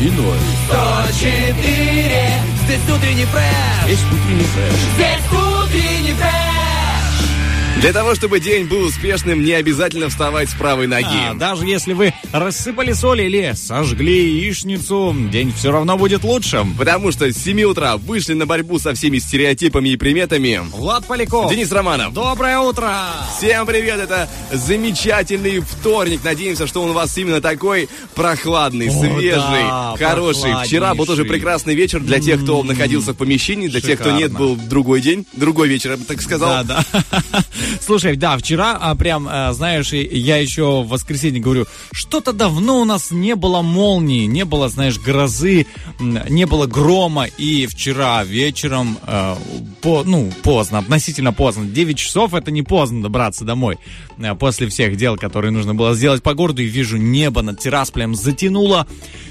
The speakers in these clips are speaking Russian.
И ноль. 104 Здесь утренний фреш Есть утренний фреш. Здесь утренний фреш Для того, чтобы день был успешным, не обязательно вставать с правой ноги. А, даже если вы рассыпали соль или сожгли яичницу, день все равно будет лучшим. Потому что с 7 утра вышли на борьбу со всеми стереотипами и приметами. Влад Поляков. Денис Романов. Доброе утро! Всем привет, это замечательный вторник. Надеемся, что он у вас именно такой прохладный, О, свежий, да, хороший. Вчера был тоже прекрасный вечер для тех, кто находился в помещении, для тех, кто нет, шикарно. был другой день, другой вечер, я бы так сказал. Да, да. Слушай, да, вчера а, прям, а, знаешь, я еще в воскресенье говорю, что-то давно у нас не было молнии, не было, знаешь, грозы, не было грома. И вчера вечером, э, по, ну, поздно, относительно поздно, 9 часов это не поздно добраться домой. э, После всех дел, которые нужно было сделать по городу, и вижу небо над Тирасполем затянуло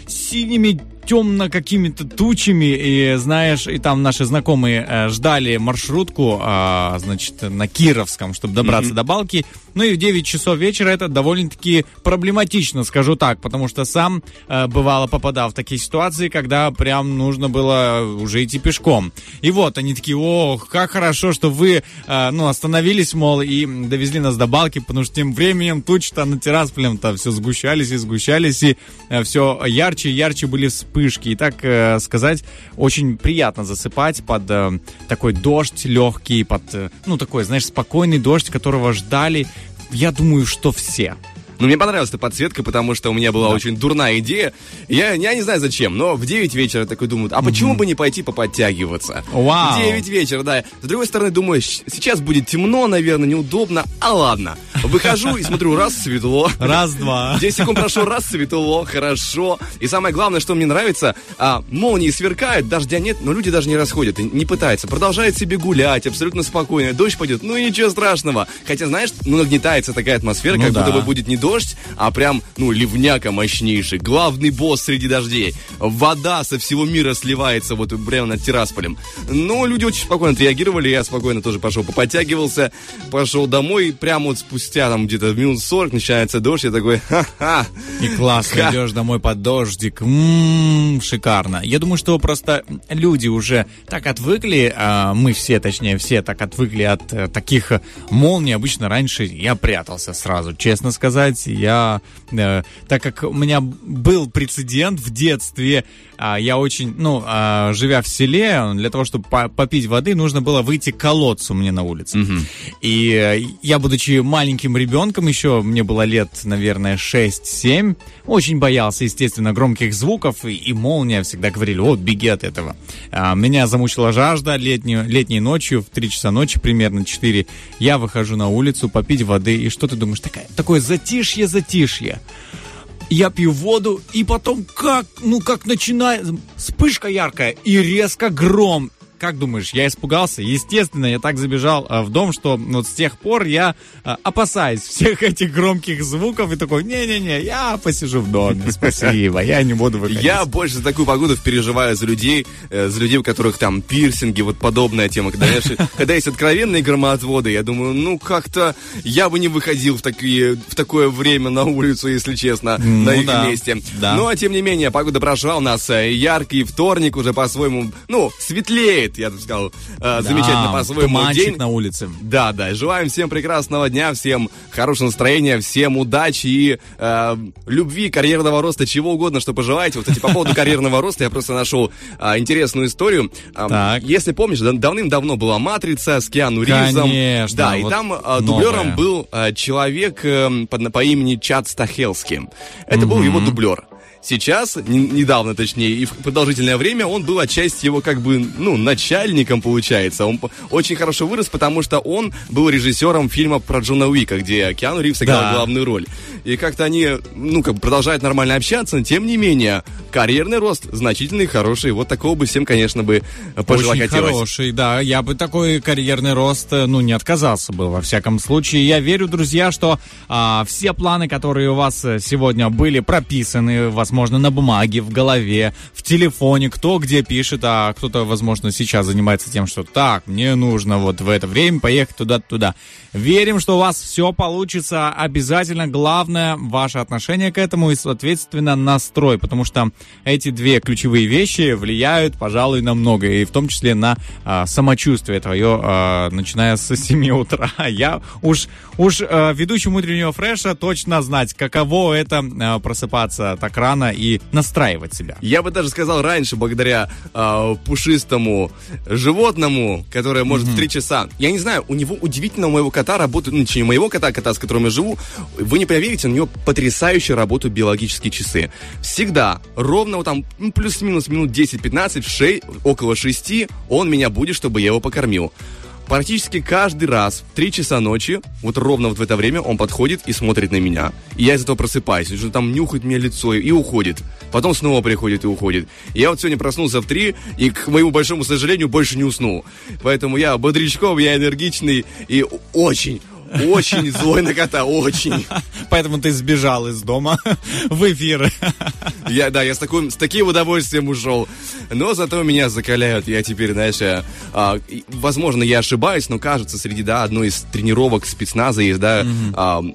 синими темно какими-то тучами, и знаешь, и там наши знакомые э, ждали маршрутку, а, значит, на Кировском, чтобы добраться до Балки. Ну и в 9 часов вечера это довольно-таки проблематично, скажу так, потому что сам э, бывало попадал в такие ситуации, когда прям нужно было уже идти пешком. И вот они такие, ох, как хорошо, что вы, э, ну, остановились, мол, и довезли нас до Балки, потому что тем временем тучи-то на Тирасполем-то все сгущались и сгущались, и все ярче и ярче были вспышки. И так э, сказать, очень приятно засыпать под э, такой дождь легкий, под, э, ну, такой, знаешь, спокойный дождь, которого ждали, я думаю, что все. Ну, мне понравилась эта подсветка, потому что у меня была очень дурная идея. Я, я не знаю зачем, но в 9 вечера такой думаю, а почему бы не пойти поподтягиваться? Вау. В 9 вечера, да. С другой стороны, думаю, сейчас будет темно, наверное, неудобно. А ладно. Выхожу и смотрю, раз светло. Раз-два. 10 секунд прошло, раз светло, хорошо. И самое главное, что мне нравится, а, молнии сверкают, дождя нет, но люди даже не расходят, и не пытаются. Продолжают себе гулять, абсолютно спокойно. Дождь пойдет, ну ничего страшного. Хотя, знаешь, ну нагнетается такая атмосфера, Ну как да. будто бы будет не дождь, а прям, ну, ливняка мощнейший. Главный босс среди дождей. Вода со всего мира сливается вот прямо над Тирасполем. Но люди очень спокойно отреагировали, я спокойно тоже пошел поподтягивался, пошел домой, прямо вот спустя там где-то минут 40 начинается дождь, я такой, ха-ха. И классно Ха. идешь домой под дождик. М, шикарно. Я думаю, что просто люди уже так отвыкли, а, мы все, точнее, все так отвыкли от э, таких молний. Обычно раньше я прятался сразу, честно сказать. Я, э, так как у меня был прецедент в детстве, а, я очень, ну, а, живя в селе, для того, чтобы по- попить воды, нужно было выйти к колодцу мне на улице. И э, я, будучи маленьким ребенком, еще мне было лет, наверное, 6-7, очень боялся, естественно, громких звуков, и, и молния всегда говорили, вот, беги от этого. А, меня замучила жажда летнюю, летней ночью, в 3 часа ночи, примерно 4, я выхожу на улицу попить воды, и что ты думаешь, такая, такое затишье-затишье. Я пью воду, и потом как, ну как начинает, вспышка яркая, и резко гром. Как думаешь, я испугался? Естественно, я так забежал э, в дом, что вот с тех пор я э, опасаюсь всех этих громких звуков и такой, не-не-не, я посижу в доме, спасибо, я не буду выходить. Я больше за такую погоду переживаю за людей, э, за людей, у которых там пирсинги, вот подобная тема. Когда, знаешь, когда есть откровенные громоотводы, я думаю, ну как-то я бы не выходил в, такие, в такое время на улицу, если честно, на их да, месте. да. Ну, а тем не менее, погода прошла у нас яркий вторник уже по-своему, ну, светлеет, я бы сказал, э, замечательно Да, по-своему туманчик день. на улице. Да, да. Желаем всем прекрасного дня, всем хорошего настроения, всем удачи и э, любви, карьерного роста, чего угодно, что пожелаете. Вот, кстати, по поводу карьерного роста я просто нашел а, интересную историю. Так. Если помнишь, да- давным-давно была «Матрица» с Киану Ривзом. Конечно, Да, и вот там а, новая. дублером был а, человек э, по, по имени Чад Стахелский. Это был его дублер. Сейчас, не- недавно точнее, и в продолжительное время он был отчасти его как бы, ну, начальником получается. Он очень хорошо вырос, потому что он был режиссером фильма про Джона Уика, где Киану Ривз сыграл Да. главную роль. И как-то они, ну, как бы продолжают нормально общаться, но тем не менее, карьерный рост значительный, хороший. Вот такого бы всем, конечно, бы пожелать Очень хотелось. хороший, да. Я бы такой карьерный рост, э, ну, не отказался бы, во всяком случае. Я верю, друзья, что а, все планы, которые у вас э, сегодня были прописаны, возможно, на бумаге, в голове, в телефоне, кто где пишет, а кто-то, возможно, сейчас занимается тем, что так, мне нужно вот в это время поехать туда-туда. Верим, что у вас все получится обязательно. Главное, ваше отношение к этому и, соответственно, настрой, потому что эти две ключевые вещи влияют, пожалуй, на многое, и в том числе на а, самочувствие твое, а, начиная с 7 утра. Я уж, уж а, ведущему утреннего фреша точно знать, каково это а, просыпаться так рано и настраивать себя. Я бы даже сказал раньше, благодаря а, пушистому животному, которое может в три часа. Я не знаю, у него удивительно у моего кота работают, ну, у моего кота, кота, с которым я живу, вы не поверите, у него потрясающе работают биологические часы. Всегда, ровно вот там, ну, плюс-минус минут 10-15, в шей, около 6, он меня будет, чтобы я его покормил. Практически каждый раз в 3 часа ночи, вот ровно вот в это время, он подходит и смотрит на меня. И я из этого просыпаюсь, что там нюхает мне лицо и уходит. Потом снова приходит и уходит. И я вот сегодня проснулся в 3 и, к моему большому сожалению, больше не уснул. Поэтому я бодрячком, я энергичный и очень, очень злой на кота, очень. Поэтому ты сбежал из дома в эфир. Я, да, я с, таким, с таким удовольствием ушел. Но зато меня закаляют. Я теперь, знаешь, а, а, и, возможно, я ошибаюсь, но кажется, среди, да, одной из тренировок спецназа есть, да, а, м,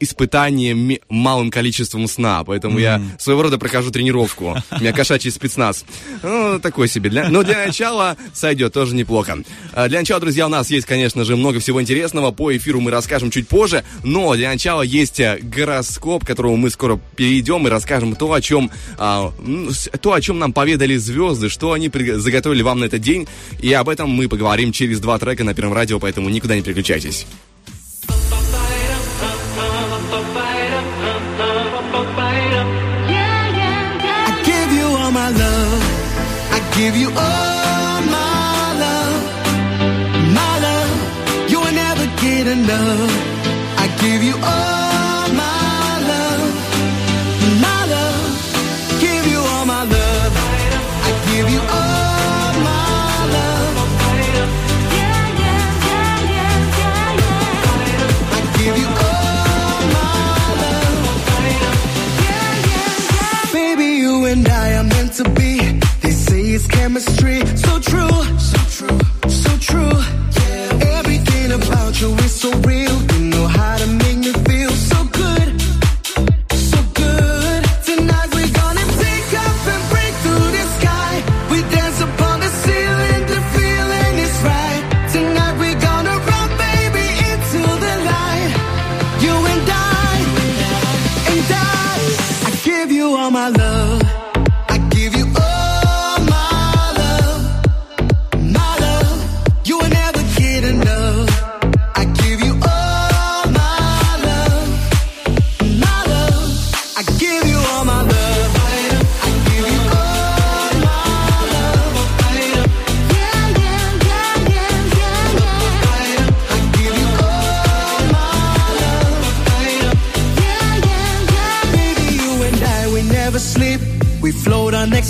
испытание малым количеством сна. Поэтому я своего рода прохожу тренировку. У меня кошачий спецназ. Ну, такой себе. Для- но для начала сойдет, тоже неплохо. А, Для начала, друзья, у нас есть, конечно же, много всего интересного. По эфиру мы расскажем чуть позже. Но для начала есть э, гороскоп, к которому мы скоро перейдем и расскажем то, о чем, а, то, о чем нам поведали звезды, что они заготовили вам на этот день. И об этом мы поговорим через два трека на Первом радио, поэтому никуда не переключайтесь. Chemistry. So true, so true, so true.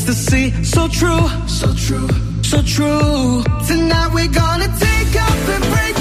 On ecstasy. So true, so true, so true. Tonight we're gonna take off and break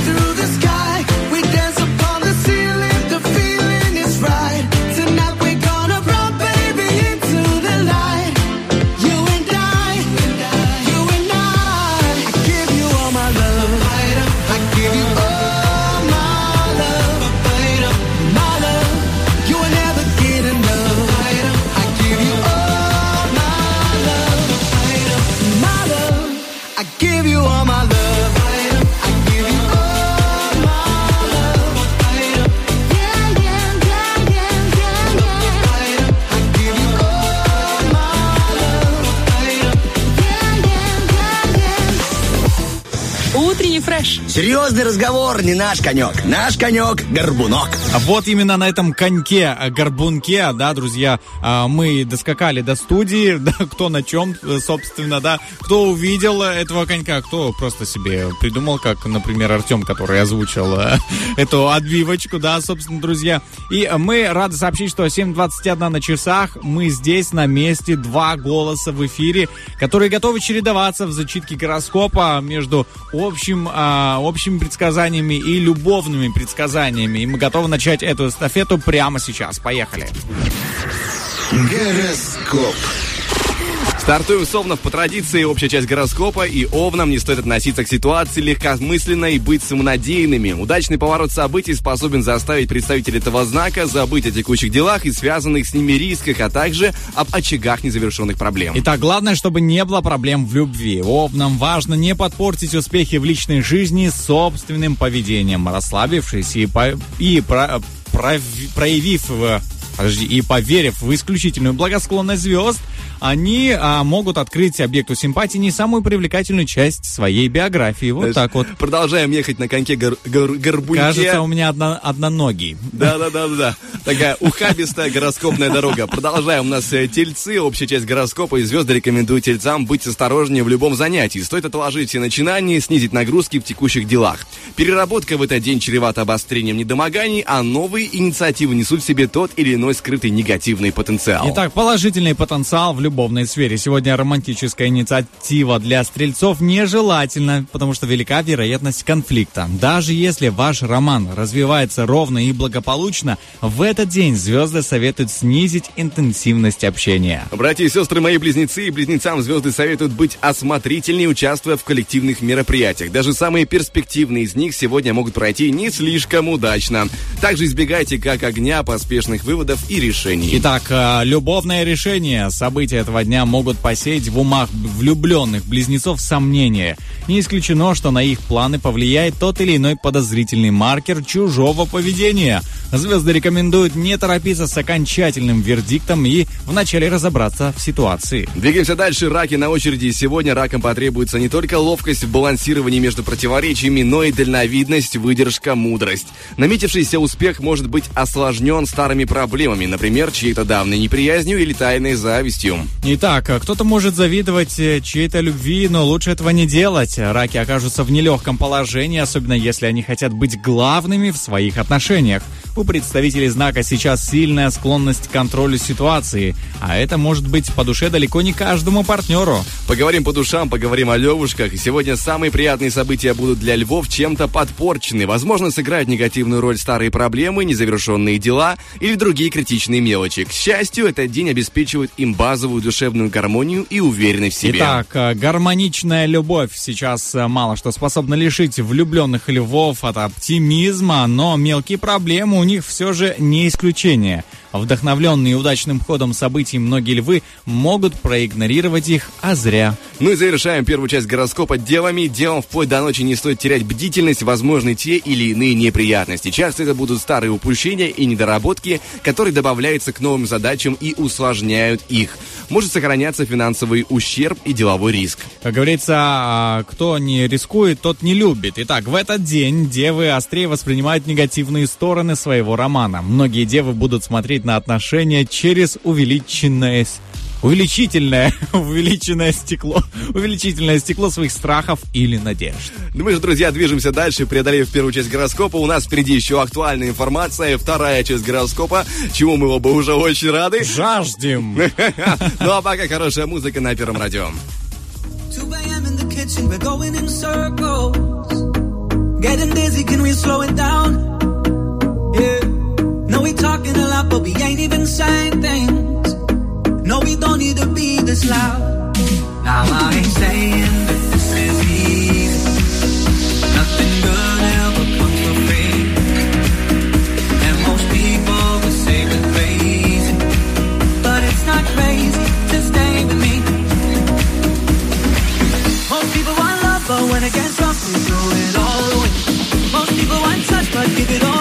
Серьезный разговор не наш конек. Наш конек — горбунок. А Вот именно на этом коньке, э, горбунке, да, друзья, а, мы доскакали до студии, да, кто на чем, э, собственно, да, кто увидел этого конька, кто просто себе придумал, как, например, Артем, который озвучил э, эту отбивочку, да, собственно, друзья. И мы рады сообщить, что 7.21 на часах, мы здесь на месте, два голоса в эфире, которые готовы чередоваться в зачитке гороскопа между общим, а, общими предсказаниями и любовными предсказаниями. И мы готовы начать эту эстафету прямо сейчас. Поехали. Гороскоп. Стартуем с по традиции, общая часть гороскопа, и Овнам не стоит относиться к ситуации легкомысленно и быть самонадеянными. Удачный поворот событий способен заставить представителей этого знака забыть о текущих делах и связанных с ними рисках, а также об очагах незавершенных проблем. Итак, главное, чтобы не было проблем в любви. Овнам важно не подпортить успехи в личной жизни собственным поведением, расслабившись и, по- и про- прови- проявив в- подожди, и поверив в исключительную благосклонность звезд, они а, могут открыть объекту симпатии не самую привлекательную часть своей биографии. Вот Знаешь, так вот. Продолжаем ехать на коньке гор- гор- горбунке. Кажется, у меня одно, одноногий. Да, да, да, да, да. Такая ухабистая гороскопная дорога. Продолжаем. У нас э, тельцы, общая часть гороскопа, и звезды рекомендуют тельцам быть осторожнее в любом занятии. Стоит отложить все начинания, снизить нагрузки в текущих делах. Переработка в этот день чревата обострением недомоганий, а новые инициативы несут в себе тот или иной скрытый негативный потенциал. Итак, положительный потенциал в любовной сфере. Сегодня романтическая инициатива для стрельцов нежелательна, потому что велика вероятность конфликта. Даже если ваш роман развивается ровно и благополучно, в этот день звезды советуют снизить интенсивность общения. Братья и сестры мои близнецы и близнецам звезды советуют быть осмотрительнее, участвуя в коллективных мероприятиях. Даже самые перспективные из них сегодня могут пройти не слишком удачно. Также избегайте как огня поспешных выводов и решений. Итак, э, любовное решение. События этого дня могут посеять в умах влюбленных близнецов сомнения. Не исключено, что на их планы повлияет тот или иной подозрительный маркер чужого поведения. Звезды рекомендуют не торопиться с окончательным вердиктом и вначале разобраться в ситуации. Двигаемся дальше. Раки на очереди. Сегодня ракам потребуется не только ловкость в балансировании между противоречиями, но и дальновидность, выдержка, мудрость. Наметившийся успех может быть осложнен старыми проблемами, например, чьей-то давней неприязнью или тайной завистью. Итак, кто-то может завидовать э, чьей-то любви, но лучше этого не делать. Раки окажутся в нелегком положении, особенно если они хотят быть главными в своих отношениях. У представителей знака сейчас сильная склонность к контролю ситуации, а это может быть по душе далеко не каждому партнеру. Поговорим по душам, поговорим о левушках. Сегодня самые приятные события будут для львов чем-то подпорчены. Возможно, сыграют негативную роль старые проблемы, незавершенные дела или другие критичные мелочи. К счастью, этот день обеспечивает им базовую душевную гармонию и уверенность в себе. Итак, э, гармоничная любовь сейчас э, мало что способна лишить влюбленных львов от оптимизма, но мелкие проблемы у них все же не исключение. Вдохновленные удачным ходом событий многие львы могут проигнорировать их, а зря. Ну и завершаем первую часть гороскопа делами. Делом вплоть до ночи не стоит терять бдительность, возможны те или иные неприятности. Часто это будут старые упущения и недоработки, которые добавляются к новым задачам и усложняют их. Может сохраняться финансовый ущерб и деловой риск. Как говорится, а, кто не рискует, тот не любит. Итак, в этот день девы острее воспринимают негативные стороны своего романа. Многие девы будут смотреть на отношения через увеличенное увеличительное, увеличенное стекло, увеличительное стекло своих страхов или надежд. Ну мы же, друзья, движемся дальше, преодолев первую часть гороскопа. У нас впереди еще актуальная информация, вторая часть гороскопа, чему мы оба уже очень рады. Жаждем! Ну а пока хорошая музыка на Первом радио. 2 a.m. in the kitchen, we're going in circles. Getting dizzy, can we slow it down? Yeah. Talking a lot, but we ain't even saying things. No, we don't need to be this loud. Now I ain't saying that this is easy. Nothing good ever comes for free. And most people would say we're crazy. But it's not crazy to stay with me. Most people want love, but when it gets rough, they throw it all away. Most people want touch, but give it all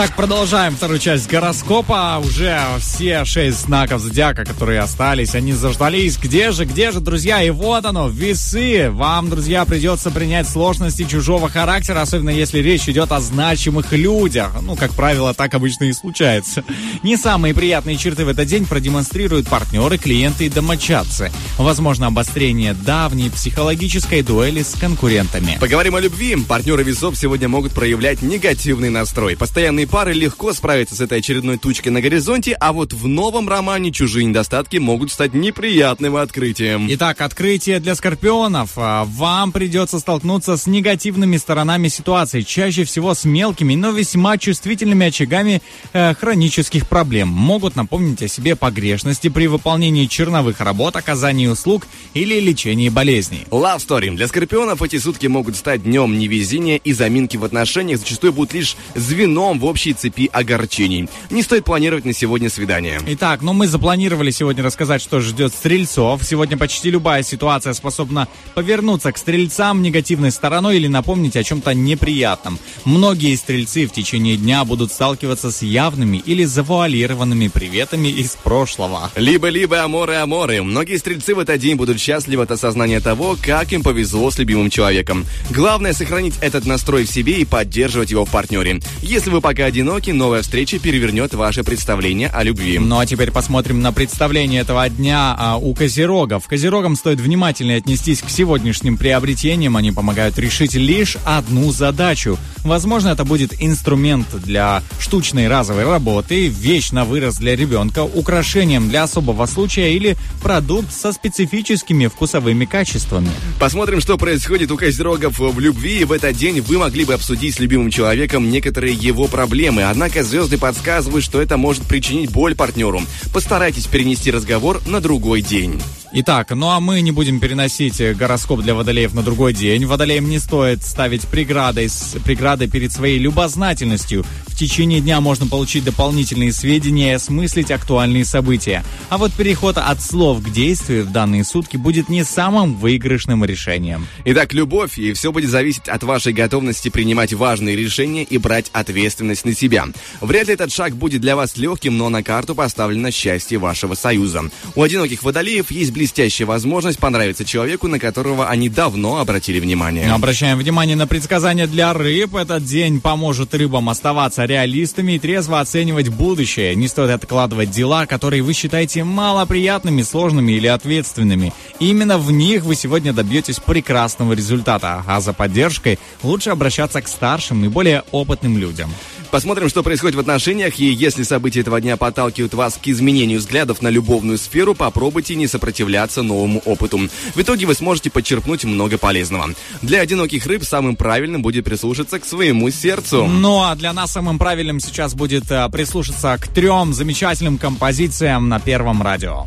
Итак, продолжаем вторую часть гороскопа. Уже все шесть знаков зодиака, которые остались, они заждались. Где же, где же, друзья? И вот оно, весы. Вам, друзья, придется принять сложности чужого характера, особенно если речь идет о значимых людях. Ну, как правило, так обычно и случается. Не самые приятные черты в этот день продемонстрируют партнеры, клиенты и домочадцы. Возможно, обострение давней психологической дуэли с конкурентами. Поговорим о любви. Партнеры весов сегодня могут проявлять негативный настрой. Постоянные пары легко справятся с этой очередной тучкой на горизонте, а вот в новом романе чужие недостатки могут стать неприятным открытием. Итак, открытие для скорпионов. А, Вам придется столкнуться с негативными сторонами ситуации, чаще всего с мелкими, но весьма чувствительными очагами э, хронических проблем. Могут напомнить о себе погрешности при выполнении черновых работ, оказании услуг или лечении болезней. Love Story. Для скорпионов эти сутки могут стать днем невезения и заминки в отношениях зачастую будут лишь звеном в общей цепи огорчений. Не стоит планировать на сегодня свидание. Итак, ну мы запланировали сегодня рассказать, что ждет стрельцов. Сегодня почти любая ситуация способна повернуться к стрельцам негативной стороной или напомнить о чем-то неприятном. Многие стрельцы в течение дня будут сталкиваться с явными или завуалированными приветами из прошлого. Либо-либо аморы-аморы. Многие стрельцы в этот день будут счастливы от осознания того, как им повезло с любимым человеком. Главное сохранить этот настрой в себе и поддерживать его в партнере. Если вы пока одиноки, новая встреча перевернет ваше представление о любви. Ну а теперь посмотрим на представление этого дня а, у козерогов. Козерогам стоит внимательнее отнестись к сегодняшним приобретениям. Они помогают решить лишь одну задачу. Возможно, это будет инструмент для штучной разовой работы, вещь на вырос для ребенка, украшением для особого случая или продукт со специфическими вкусовыми качествами. Посмотрим, что происходит у козерогов в любви. В этот день вы могли бы обсудить с любимым человеком некоторые его проблемы. Однако звезды подсказывают, что это может причинить боль партнеру. Постарайтесь перенести разговор на другой день. Итак, ну а мы не будем переносить э, гороскоп для водолеев на другой день. Водолеям не стоит ставить преградой, с, преграды перед своей любознательностью. В течение дня можно получить дополнительные сведения и осмыслить актуальные события. А вот переход от слов к действию в данные сутки будет не самым выигрышным решением. Итак, любовь, и все будет зависеть от вашей готовности принимать важные решения и брать ответственность на себя. Вряд ли этот шаг будет для вас легким, но на карту поставлено счастье вашего союза. У одиноких водолеев есть блестящая возможность понравиться человеку, на которого они давно обратили внимание. Обращаем внимание на предсказания для рыб. Этот день поможет рыбам оставаться реалистами и трезво оценивать будущее. Не стоит откладывать дела, которые вы считаете малоприятными, сложными или ответственными. Именно в них вы сегодня добьетесь прекрасного результата. А за поддержкой лучше обращаться к старшим и более опытным людям. Посмотрим, что происходит в отношениях, и если события этого дня подталкивают вас к изменению взглядов на любовную сферу, попробуйте не сопротивляться новому опыту. В итоге вы сможете подчерпнуть много полезного. Для одиноких рыб самым правильным будет прислушаться к своему сердцу. Ну а для нас самым правильным сейчас будет э, прислушаться к трем замечательным композициям на Первом радио.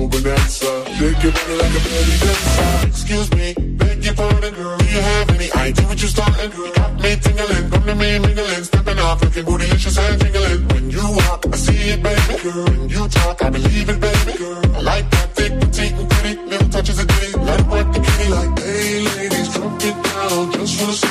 bonanza. Shake your body like a belly dancer. Excuse me, beg your pardon, girl. Do you have any idea what you're starting? You got me tingling, come to me mingling, stepping off, looking bootylicious and jingling. When you walk, I see it, baby. Girl, when you talk, I believe it, baby. Girl, I like that thick, petite, and pretty. Little touches of ditty, let it the kitty like, hey, ladies, drop it down. Just wanna see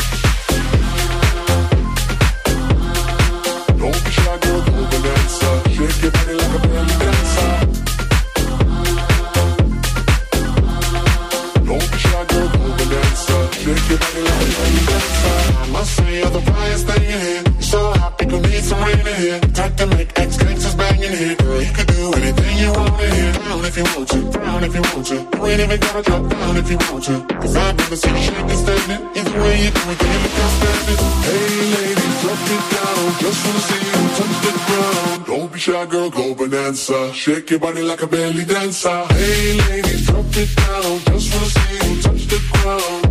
Must say, you're the brightest thing in here. So hot, people need some rain in here. Type to make ex gangsters bang in here. Girl, you could do anything you want in here. Down if you want to, down if you want to. You ain't even gotta drop down if you want to. Cause I've never seen you shake standing. Either way you do it, then you look outstanding. Hey, ladies, drop it down. Just wanna see you touch the ground. Don't be shy, girl, go bonanza. Shake your body like a belly dancer. Hey, ladies, drop it down. Just wanna see you touch the ground.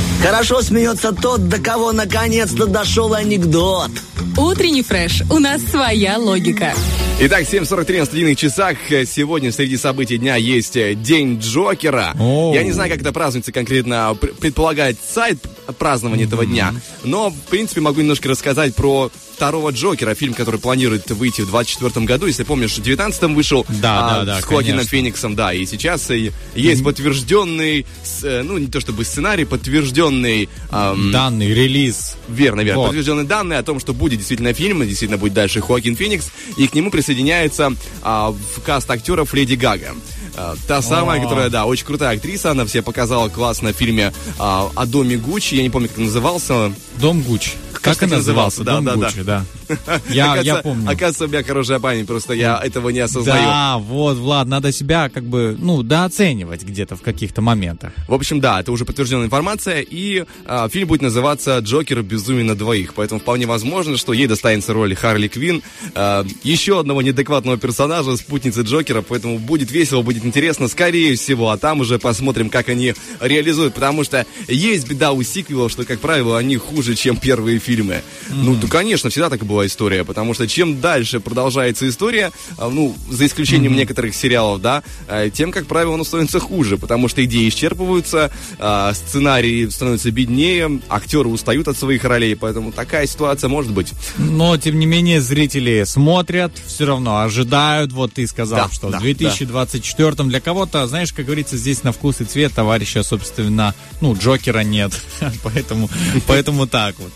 Хорошо смеется тот, до кого наконец-то дошел анекдот. Утренний фреш. У нас своя логика. Итак, 7.43 на студийных часах. Сегодня среди событий дня есть э, День Джокера. О. Я не знаю, как это празднуется конкретно, пр- предполагает сайт празднования этого дня. Но, в принципе, могу немножко рассказать про второго Джокера, фильм, который планирует выйти в 24 году. Если помнишь, в 19 вышел Да, а, да, да, с Хоакином конечно. Фениксом, да. И сейчас э, есть подтвержденный, с- э, ну, не то чтобы сценарий, подтвержденный... ам, Данный релиз. Верно, верно. Вот. Подтвержденные данные о том, что будет действительно фильм, и действительно будет дальше Хоакин Феникс, и к нему присоединяется а, в каст актеров Леди Гага. А, та самая, которая, да, очень крутая актриса, она все показала классно в фильме а, о доме Гуччи, я не помню, как назывался. Дом Гуч. Как он назывался? да, да, да. Гуччи, да. Я, я Оказывается- помню. Оказывается, у меня хорошая память, просто я этого не осознаю. Да, вот, Влад, надо себя как бы, ну, дооценивать где-то в каких-то моментах. В общем, да, это уже подтвержденная информация, и а, фильм будет называться «Джокер. Безумие на двоих», поэтому вполне возможно, что ей достанется роль Харли Квин, а, еще одного неадекватного персонажа, спутницы Джокера, поэтому будет весело, будет интересно, скорее всего, а там уже посмотрим, как они реализуют, потому что есть беда у сиквелов, что, как правило, они хуже, чем первые фильмы. Ну, да, конечно, всегда так и была история, потому что чем дальше продолжается история, а, ну, за исключением некоторых сериалов, да, а, тем, как правило, оно становится хуже, потому что идеи исчерпываются, а, сценарии становятся беднее, актеры устают от своих ролей, поэтому такая ситуация может быть. Но, тем не менее, зрители смотрят, все равно ожидают. Вот ты сказал, Да, что да, в 2024 для кого-то, знаешь, как говорится, здесь на вкус и цвет товарища, собственно, ну, Джокера нет. поэтому, поэтому так вот.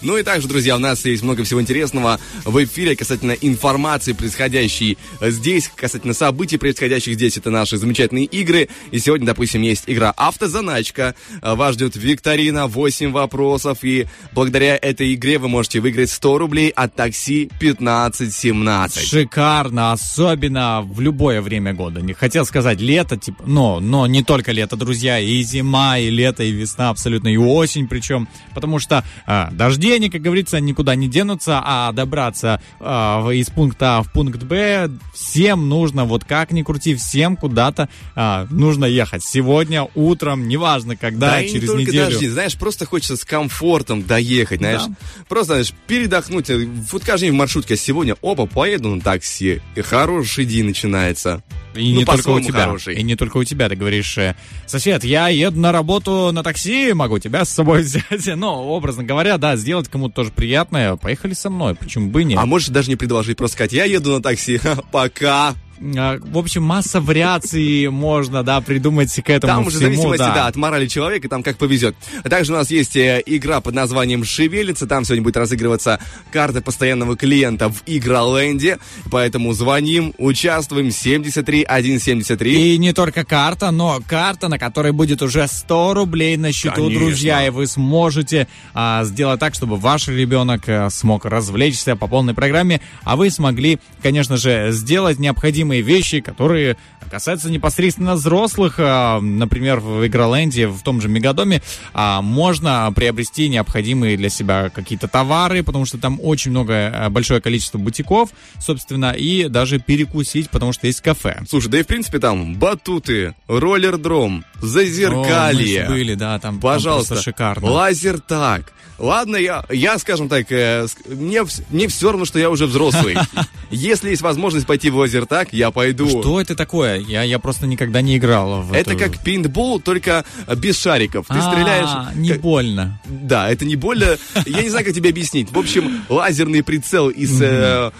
Ну и также, друзья, у нас есть много всего интересного в эфире касательно информации, происходящей здесь, касательно событий, происходящих здесь. Это наши замечательные игры. И сегодня, допустим, есть игра «Автозаначка». Вас ждет викторина, 8 вопросов. И благодаря этой игре вы можете выиграть 100 рублей от такси 1517. Шикарно, особенно в любое время года. Не хотел сказать лето, типа, но, но не только лето, друзья, и зима, и лето, и весна, абсолютно, и осень причем, потому что а, дожди, они, как говорится, никуда не денутся, а добраться а, из пункта А в пункт Б всем нужно, вот как ни крути, всем куда-то а, нужно ехать. Сегодня, утром, неважно когда, Да, и не через неделю. дожди, знаешь, просто хочется с комфортом доехать, знаешь. Просто, знаешь, передохнуть. Вот каждый день в маршрутке, а сегодня, опа, поеду на такси, и хороший день начинается. И Ну, не только у тебя. хороший. И не только у тебя. Ты говоришь, э, сосед, я еду на работу на такси, могу тебя с собой взять. Ну, образно говоря, да, сделать кому-то тоже приятное. Поехали со мной, почему бы и нет. А можешь даже не предложить, просто сказать, я еду на такси, пока. А, В общем, масса вариаций можно, да, придумать к этому Там уже в всему, зависимости, да. да. от морали человека, там как повезет. Также у нас есть э, игра под названием «Шевелится». Там сегодня будет разыгрываться карта постоянного клиента в Игроленде. Поэтому звоним, участвуем. 73 173. И не только карта, но карта, на которой будет уже 100 рублей на счету, Конечно. друзья, и вы сможете а, сделать так, чтобы ваш ребенок а, смог развлечься по полной программе, а вы смогли, конечно же, сделать необходимые вещи, которые касаются непосредственно взрослых. А, например, в Игроленде, в том же Мегадоме, а, можно приобрести необходимые для себя какие-то товары, потому что там очень много, а, большое количество бутиков, собственно, и даже перекусить, потому что есть кафе. Слушай, да и в принципе там батуты, роллердром, зазеркалье. О, были, да, там, там Пожалуйста, просто шикарно. лазертаг. Ладно, я, я, скажем так, э, мне, мне все равно, что я уже взрослый. Если есть возможность пойти в лазертаг, я пойду. Что это такое? Я, я просто никогда не играл в Это эту- как пейнтбол, только э, без шариков. Ты А, стреляешь... не как- больно. Да, это не больно. Я не знаю, как тебе объяснить. В общем, лазерный прицел из э,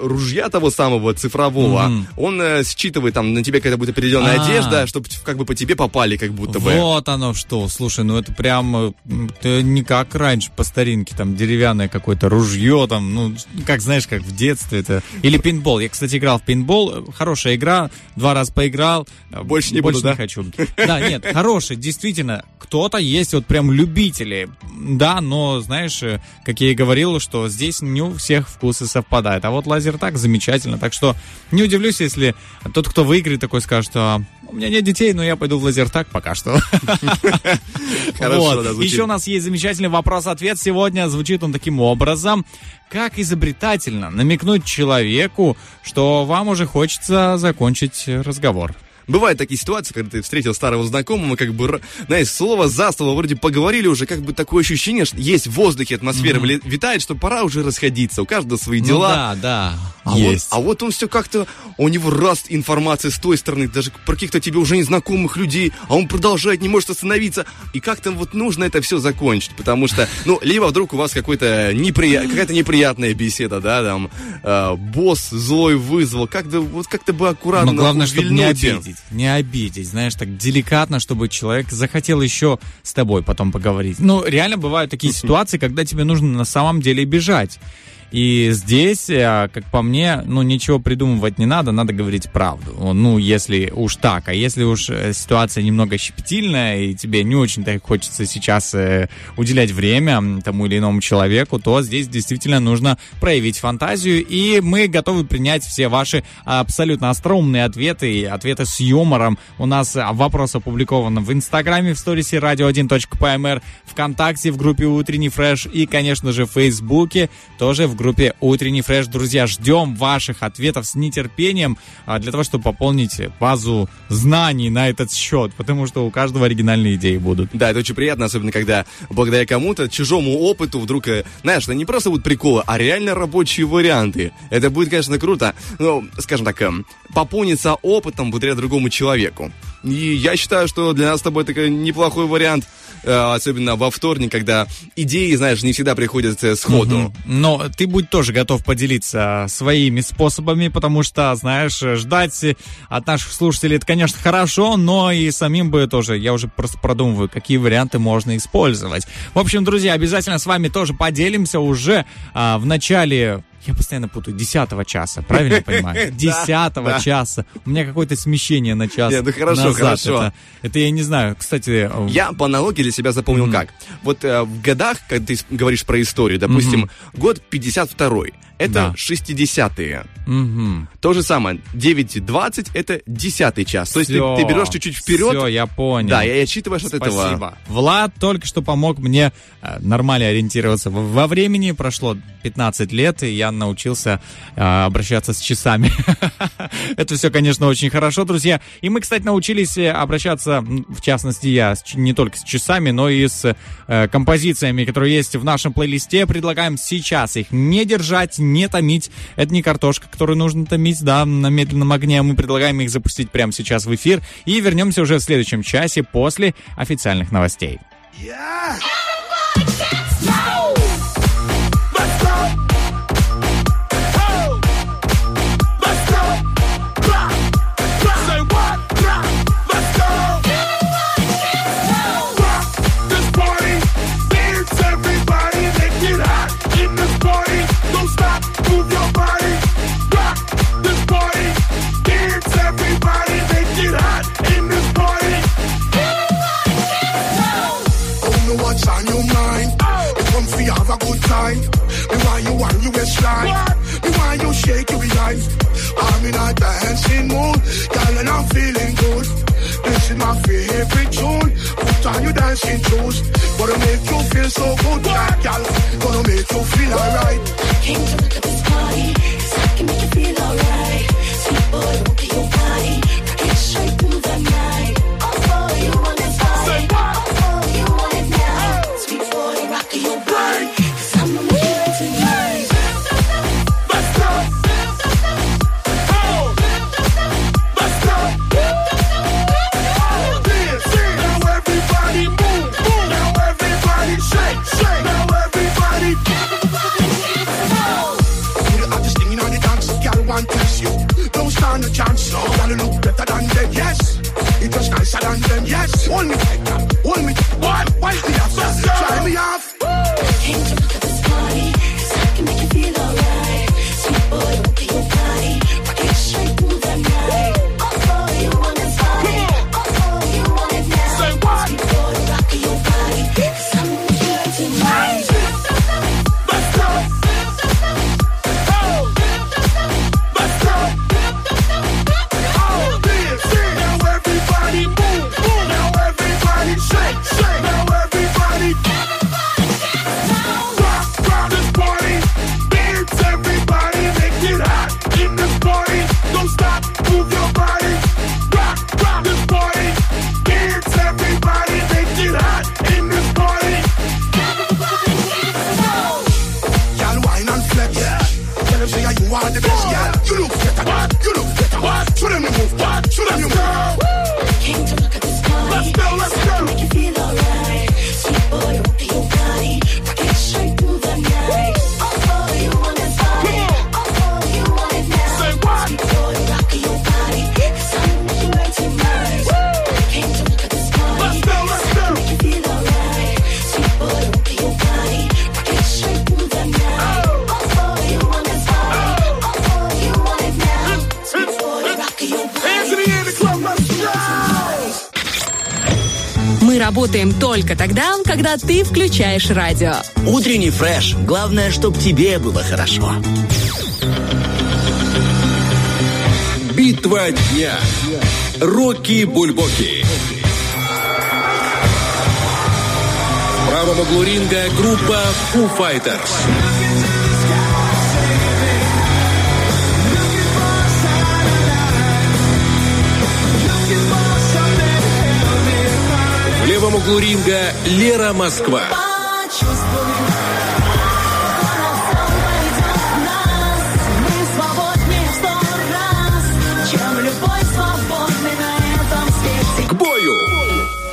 ружья того самого цифрового, он э, считывает там на тебе какая-то будет определенная А. одежда, чтобы как бы по тебе попали, как будто бы. Вот оно что. Слушай, ну это прям это не как раньше по старинке, там деревянное какое-то ружье, там, ну, как знаешь, как в детстве это. Или пейнтбол. Я, кстати, играл в пейнтбол. Э, Хорошая игра. Два раза поиграл. Больше не Больше буду, не да? хочу. Да, нет, хороший, действительно. Кто-то есть вот прям любители. Да, но, знаешь, как я и говорил, что здесь не у всех вкусы совпадают. А вот лазер так замечательно. Так что не удивлюсь, если тот, кто выиграет, такой скажет, что у меня нет детей, но я пойду в лазертаг пока что. Хорошо. Еще у нас есть замечательный вопрос-ответ сегодня. Звучит он таким образом. Как изобретательно намекнуть человеку, что вам уже хочется закончить разговор? Бывают такие ситуации, когда ты встретил старого знакомого, как бы, знаешь, слово за слово вроде поговорили уже, как бы такое ощущение, что есть в воздухе атмосфера вли- витает, что пора уже расходиться, у каждого свои дела. Ну да, да. А вот, есть. а вот он все как-то, у него раз информация с той стороны, даже про каких-то тебе уже незнакомых людей, а он продолжает, не может остановиться. И как-то вот нужно это все закончить, потому что, ну, либо вдруг у вас какой-то неприя... какая-то неприятная беседа, да, там, э, босс злой вызвал, как-то, вот как-то бы аккуратно Но главное, чтобы не обидеть. Не обидеть, знаешь, так деликатно, чтобы человек захотел еще с тобой потом поговорить. Ну, реально бывают такие ситуации, когда тебе нужно на самом деле бежать. И здесь, э, как по мне, ну, ничего придумывать не надо, надо говорить правду. Ну, если уж так. А если уж э, ситуация немного щепетильная, и тебе не очень так хочется сейчас э, уделять время тому или иному человеку, то здесь действительно нужно проявить фантазию, и мы готовы принять все ваши абсолютно остроумные ответы, и ответы с юмором. У нас а, вопрос опубликован в Инстаграме, в сторисе radio1.pmr, ВКонтакте, в группе Утренний Фреш и, конечно же, в Фейсбуке, тоже в группе Утренний Фреш. Друзья, ждем ваших ответов с нетерпением а, для того, чтобы пополнить базу знаний на этот счет, потому что у каждого оригинальные идеи будут. Да, это очень приятно, особенно когда благодаря кому-то, чужому опыту, вдруг, э, знаешь, это не просто будут приколы, а реально рабочие варианты. Это будет, конечно, круто, ну, скажем так, эм, пополниться опытом благодаря другому человеку. И я считаю, что для нас с тобой это неплохой вариант особенно во вторник, когда идеи, знаешь, не всегда приходят э, сходу. Но ты будь тоже готов поделиться своими способами, потому что, знаешь, ждать от наших слушателей это, конечно, хорошо, но и самим бы тоже, я уже просто продумываю, какие варианты можно использовать. В общем, друзья, обязательно с вами тоже поделимся уже а, в начале я постоянно путаю, 10 часа, правильно я понимаю? 10 да. часа. У меня какое-то смещение на час Нет, ну хорошо, хорошо. Это, я не знаю. Кстати, э, Я по аналогии для себя запомнил как. Вот э, в годах, когда ты говоришь про историю, допустим, год 52-й, это Да. 60-е. мгм. То же самое, 9.20 это 10 час. То есть ты, ты берешь чуть-чуть вперед, всё, я понял. да, и отчитываешь от этого. Спасибо. Влад только что помог мне э, нормально ориентироваться во, времени. Прошло 15 лет, и я научился э, обращаться с часами. Это все, конечно, очень хорошо, друзья. И мы, кстати, научились э, обращаться, в частности, я, не только с часами, но и с э, композициями, которые есть в нашем плейлисте. Предлагаем сейчас их не держать, не томить. Это не картошка, которую нужно томить, да, на медленном огне. Мы предлагаем их запустить прямо сейчас в эфир. И вернемся уже в следующем часе после официальных новостей. Don't good time. Me why you want you waistline. Me why you shake your behind. I'm in a dancing mood, girl, and I'm feeling good. This is my favorite tune. Put on your dancing shoes. Gonna make you feel so good, girl. Gonna make you feel alright. Came to look at this party, 'cause I can make you feel alright. Sweet boy, look at your body, it straight through the night. Stand a chance, no. Gotta look better than them, yes. You just nicer than them, yes. Hold me tight, hold me. What? Why's the after? Try me off. Came the best. Yeah. You look better. What? You look better. What? Show them you move. What? Show them you move. Работаем только тогда, когда ты включаешь радио. Утренний фреш. Главное, чтоб тебе было хорошо. Битва дня. Рокки Бульбоки. В правом углу ринга группа Foo Fighters. Левом углу ринга Лера Москва.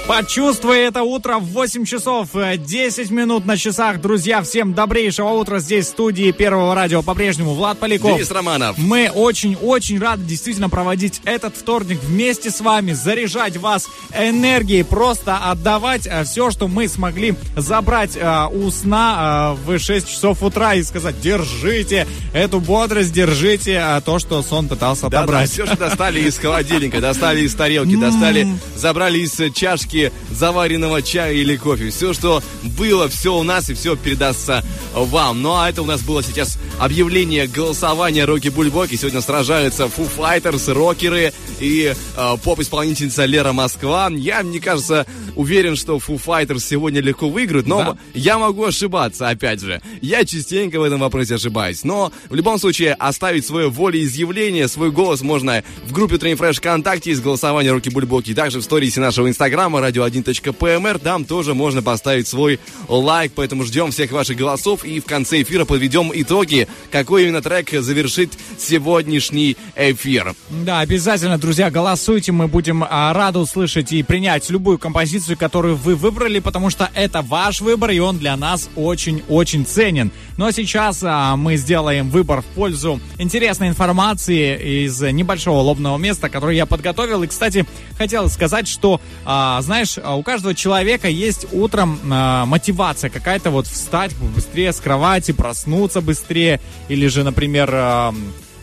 Почувствуй это утро в 8 часов э, 10 минут на часах. Друзья, всем добрейшего утра здесь в студии Первого радио. По-прежнему Влад Поляков. Денис Романов. Мы очень-очень рады действительно проводить этот вторник вместе с вами, заряжать вас энергией, просто отдавать все, что мы смогли забрать э, у сна э, в 6 часов утра и сказать, держите эту бодрость, держите э, то, что сон пытался Да-да, отобрать. все, что достали из холодильника, достали из тарелки, достали, забрали из э, чашки заваренного чая или кофе. Все, что было, все у нас и все передастся вам. Ну а это у нас было сейчас объявление голосования Рокки Бульбоки. Сегодня сражаются Foo Fighters, рокеры и э, поп-исполнительница Лера Москва. Я, мне кажется, уверен, что Foo Fighters сегодня легко выиграют, но Да. я могу ошибаться, опять же. Я частенько в этом вопросе ошибаюсь. Но в любом случае оставить свое волеизъявление, свой голос можно в группе Train Fresh ВКонтакте из голосования Руки Бульбоки. Также в сторисе нашего инстаграма radio1.pmr. Там тоже можно поставить свой лайк. Поэтому ждем всех ваших голосов. И в конце эфира подведем итоги, какой именно трек завершит сегодняшний эфир. Да, обязательно, друзья, голосуйте. Мы будем а, рады услышать и принять любую композицию, которую вы выбрали, потому что это ваш выбор, и он для нас очень-очень ценен. Ну а сейчас а, мы сделаем выбор в пользу интересной информации из небольшого лобного места, которое я подготовил. И, кстати, хотел сказать, что, а, знаешь, а, у каждого человека есть утром а, мотивация какая-то вот встать быстрее с кровати, проснуться быстрее, или же, например, а,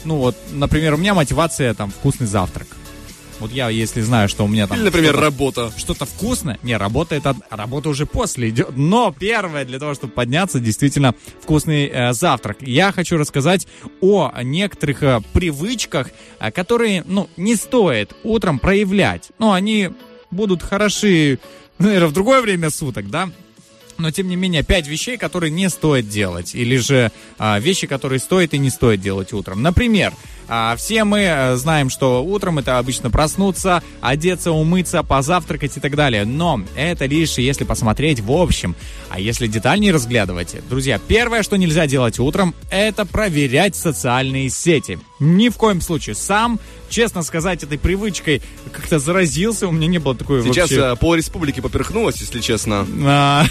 ну вот, например, у меня мотивация там вкусный завтрак. Вот я, если знаю, что у меня там Или, например, что-то- работа. что-то вкусное. Не, работа это работа уже после идет. Но первое для того, чтобы подняться, действительно вкусный э, завтрак. Я хочу рассказать о некоторых э, привычках, э, которые, ну, не стоит утром проявлять. Ну, они будут хороши, наверное, в другое время суток, да? Но, тем не менее, пять вещей, которые не стоит делать. Или же а, вещи, которые стоит и не стоит делать утром. Например, а, все мы э, знаем, что утром это обычно проснуться, одеться, умыться, позавтракать и так далее. Но это лишь если посмотреть в общем. А если детальнее разглядывать, друзья, первое, что нельзя делать утром, это проверять социальные сети. Ни в коем случае. Сам, честно сказать, этой привычкой как-то заразился. У меня не было такой Сейчас вообще... э, пол республики поперхнулась, если честно. а,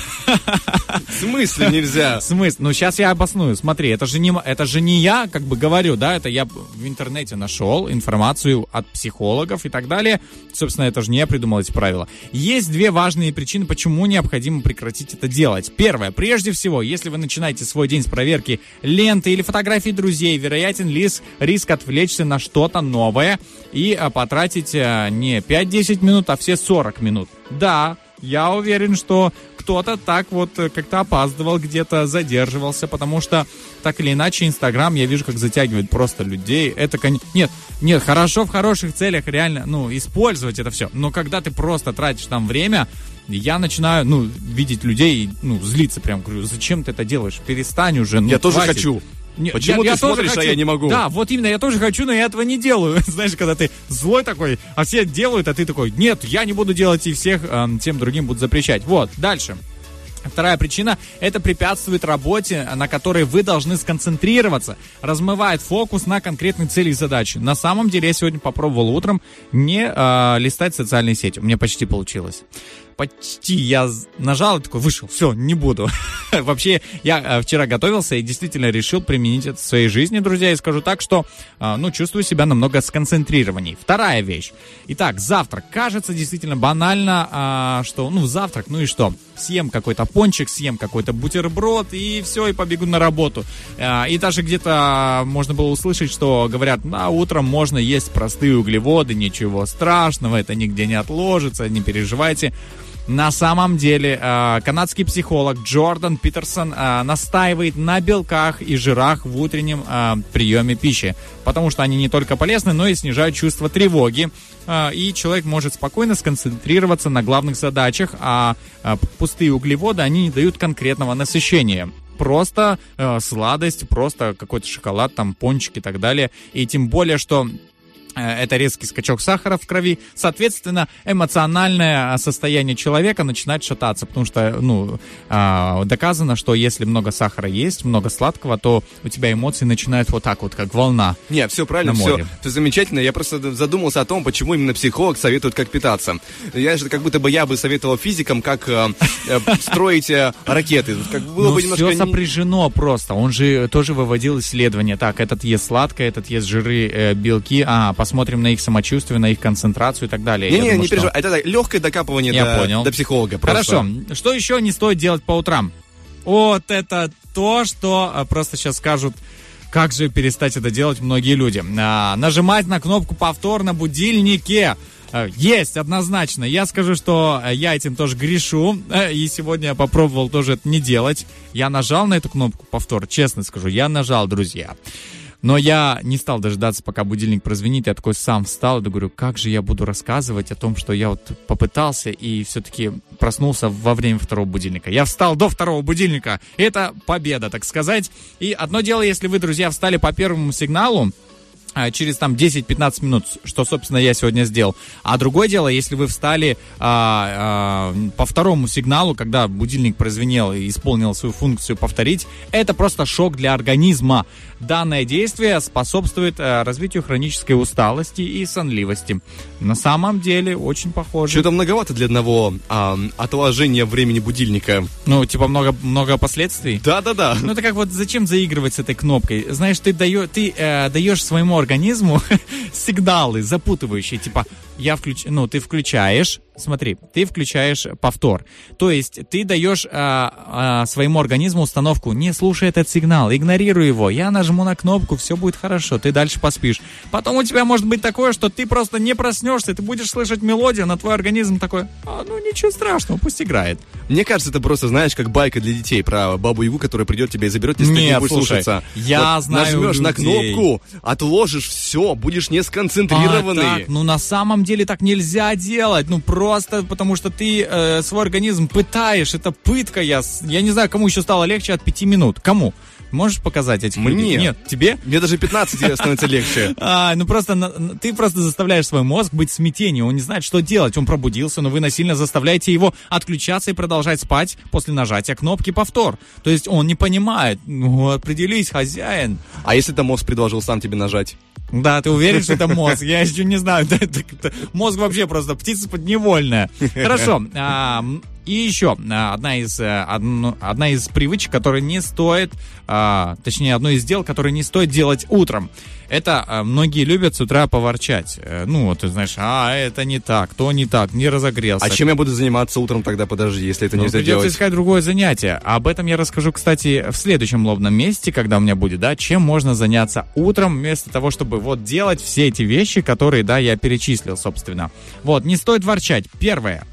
В смысле нельзя? Смысл? Ну, сейчас я обосную. Смотри, это же, не, это же не я, как бы говорю, да, это я в интернете нашел информацию от психологов и так далее. Собственно, это же не я придумал эти правила. Есть две важные причины, почему необходимо прекратить это делать. Первое, прежде всего, если вы начинаете свой день с проверки ленты или фотографий друзей, вероятен лис- риск отвлечься на что-то новое и а, потратить а, не 5-10 минут, а все 40 минут. Да, я уверен, что кто-то так вот э, как-то опаздывал, где-то задерживался, потому что так или иначе Инстаграм, я вижу, как затягивает просто людей. Это, кон- нет, нет, хорошо в хороших целях реально, ну, использовать это все. Но когда ты просто тратишь там время, я начинаю, ну, видеть людей, ну, злиться прям, говорю, зачем ты это делаешь? Перестань уже, ну, Я тоже хватит». хочу. Не, Почему ты тоже смотришь, а я не могу? Да, вот именно, я тоже хочу, но я этого не делаю. Знаешь, когда ты злой такой, а все делают, а ты такой, нет, я не буду делать, и всех эм, тем другим будут запрещать. Вот, дальше. Вторая причина – это препятствует работе, на которой вы должны сконцентрироваться, размывает фокус на конкретной цели и задачи. На самом деле, я сегодня попробовал утром не э, листать социальные сети. У меня почти получилось. Почти я нажал и такой, вышел, все, не буду. Вообще, я э, вчера готовился и действительно решил применить это в своей жизни, друзья, и скажу так, что, э, ну, чувствую себя намного сконцентрированней. Вторая вещь. Итак, завтрак. Кажется действительно банально, а, что, ну, завтрак, ну и что? Съем какой-то пончик, съем какой-то бутерброд и все, и побегу на работу. А, И даже где-то можно было услышать, что говорят, на утром можно есть простые углеводы, ничего страшного, это нигде не отложится, не переживайте. На самом деле, э, канадский психолог Джордан Питерсон э, настаивает на белках и жирах в утреннем э, приеме пищи, потому что они не только полезны, но и снижают чувство тревоги, и человек может спокойно сконцентрироваться на главных задачах, а пустые углеводы, они не дают конкретного насыщения просто э, сладость, просто какой-то шоколад, там, пончик и так далее. И тем более, что Это резкий скачок сахара в крови. Соответственно, эмоциональное а, состояние человека начинает шататься, потому что, ну, а, доказано, что если много сахара есть, много сладкого, то у тебя эмоции начинают вот так вот, как волна. Не, все правильно, все, все замечательно. Я просто задумался о том, почему именно психолог советует, как питаться. Я же как будто бы я бы советовал физикам, как э, э, строить э, ракеты. Как было Ну, бы все немножко... сопряжено просто. Он же тоже выводил исследования. Так, этот ест сладкое, этот ест жиры, э, белки. А, посмотрим на их самочувствие, на их концентрацию и так далее. Я Не-не, думаю, не что- переживай. Это легкое докапывание Я до, понял. до психолога. просто. Хорошо. Что еще не стоит делать по утрам? Вот это то, что а, просто сейчас скажут, как же перестать это делать многие люди. А, нажимать на кнопку повтор на будильнике. А, Есть, однозначно. Я скажу, что э, я этим тоже грешу. И сегодня я попробовал тоже это не делать. Я нажал на эту кнопку повтор. Честно скажу, я нажал, друзья. Но я не стал дожидаться, пока будильник прозвенит. Я такой сам встал и говорю, как же я буду рассказывать о том, что я вот попытался и все-таки проснулся во время второго будильника. Я встал до второго будильника. Это победа, так сказать. И одно дело, если вы, друзья, встали по первому сигналу, через там 10-15 минут, что, собственно, я сегодня сделал. А другое дело, если вы встали а, а, по второму сигналу, когда будильник прозвенел и исполнил свою функцию повторить, это просто шок для организма. Данное действие способствует а, развитию хронической усталости и сонливости. На самом деле, очень похоже. Что-то многовато для одного а, отложения времени будильника. Ну, типа, много, много последствий. Да-да-да. Ну, это как вот зачем заигрывать с этой кнопкой? Знаешь, ты, даё, ты э, даешь своему организму сигналы запутывающие. Типа, я включ... ну, ты включаешь, смотри, ты включаешь повтор. То есть ты даешь а, а, своему организму установку, не слушай этот сигнал, игнорируй его. Я нажму на кнопку, все будет хорошо, ты дальше поспишь. Потом у тебя может быть такое, что ты просто не проснешься, ты будешь слышать мелодию, но твой организм такой, а, ну ничего страшного, пусть играет. Мне кажется, это просто, знаешь, как байка для детей про бабу Ягу, которая придет тебя и заберет, если ты не Нет, будешь слушай, слушаться. я знаю Нажмешь на людей. кнопку, отложишь все, будешь не сконцентрированный. А, так, ну на самом деле так нельзя делать. Ну просто потому что ты э, свой организм пытаешь. Это пытка. Я, я не знаю, кому еще стало легче от пяти минут. Кому? Можешь показать этих Мне. людей? Нет, тебе? Мне даже 15 становится легче. А, ну просто ты просто заставляешь свой мозг быть в смятении. Он не знает, что делать. Он пробудился, но вы насильно заставляете его отключаться и продолжать спать после нажатия кнопки повтор. То есть он не понимает. Ну, определись, хозяин. А если там мозг предложил сам тебе нажать? Да, ты уверен, что это мозг? Я еще не знаю. Мозг вообще просто птица подневольная. Хорошо. И еще а, одна из, э, одна из привычек, которые не стоит, а, точнее, одно из дел, которые не стоит делать утром. Это а, многие любят с утра поворчать. Э, Ну, вот ты знаешь, а, это не так, то не так, не разогрелся. А чем я буду заниматься утром тогда, подожди, если это Ну, нельзя придется делать? искать другое занятие. Об этом я расскажу, кстати, в следующем лобном месте, когда у меня будет, да, чем можно заняться утром, вместо того, чтобы вот делать все эти вещи, которые, да, я перечислил, собственно. Вот, не стоит ворчать. Первое.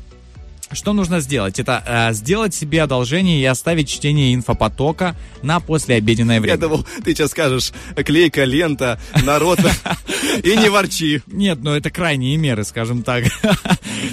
Что нужно сделать? Это э, сделать себе одолжение и оставить чтение инфопотока на послеобеденное время. Я думал, ты сейчас скажешь, клейка, лента, народ, и не ворчи. Нет, ну это крайние меры, скажем так.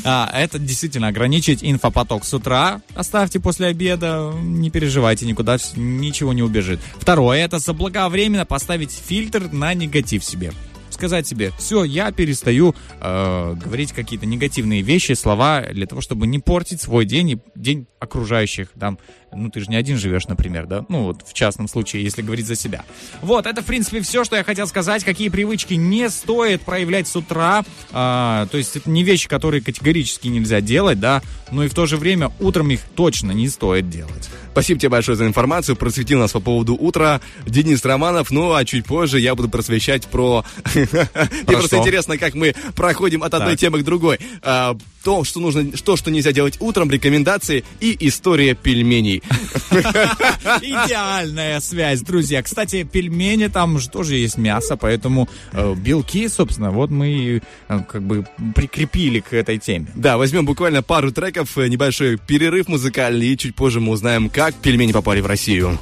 А, Это действительно ограничить инфопоток с утра. Оставьте после обеда, не переживайте, никуда ничего не убежит. Второе, это заблаговременно поставить фильтр на негатив себе. Сказать себе, все, я перестаю э, говорить какие-то негативные вещи, слова, для того, чтобы не портить свой день и день окружающих. Там, ну, ты же не один живешь, например, да? Ну, вот в частном случае, если говорить за себя. Вот, это, в принципе, все, что я хотел сказать. Какие привычки не стоит проявлять с утра. А, то есть, это не вещи, которые категорически нельзя делать, да, но и в то же время утром их точно не стоит делать. Спасибо тебе большое за информацию. Просветил нас по поводу утра Денис Романов. Ну, а чуть позже я буду просвещать про... Мне просто интересно, как мы проходим от одной темы к другой. То, что нужно, что, что нельзя делать утром, рекомендации и история пельменей. Идеальная связь, друзья. Кстати, пельмени там же тоже есть мясо, поэтому э, белки, собственно, вот мы э, как бы прикрепили к этой теме. Да, возьмем буквально пару треков, э, небольшой перерыв музыкальный, и чуть позже мы узнаем, как пельмени попали в Россию.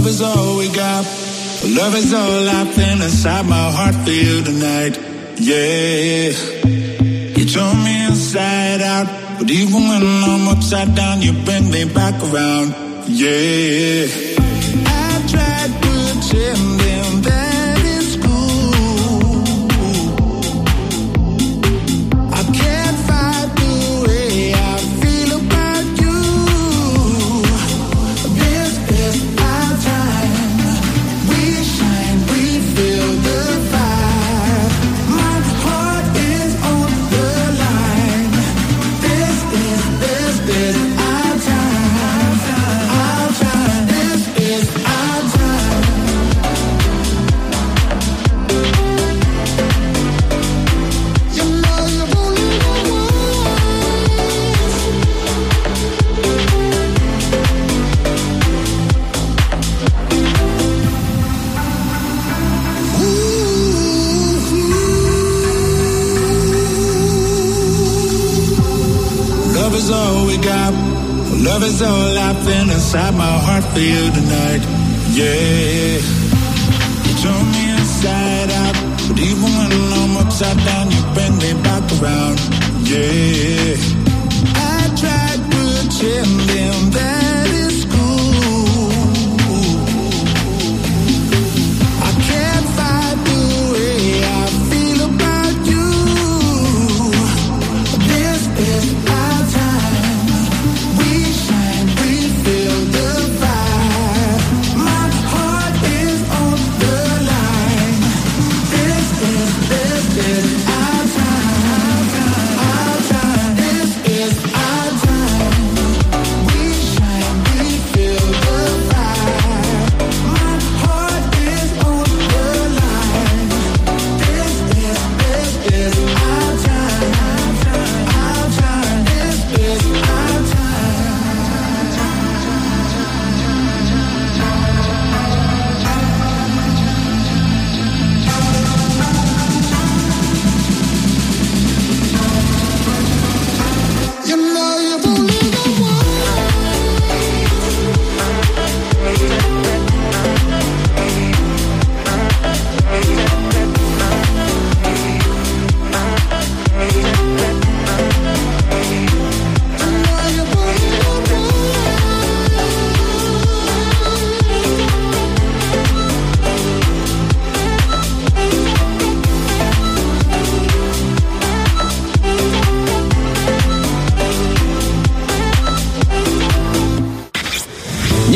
Love is all we got. Love is all I feel inside my heart for you tonight. yeah. You turn me inside out, but even when I'm upside down, you bring me back around, yeah. All I've inside my heart for you tonight. Yeah. You turn me inside out. But even when I'm upside down, you bring me back around. Yeah.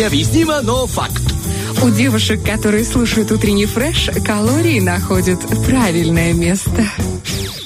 Необъяснимо, но факт. У девушек, которые слушают утренний фреш, калории находят правильное место.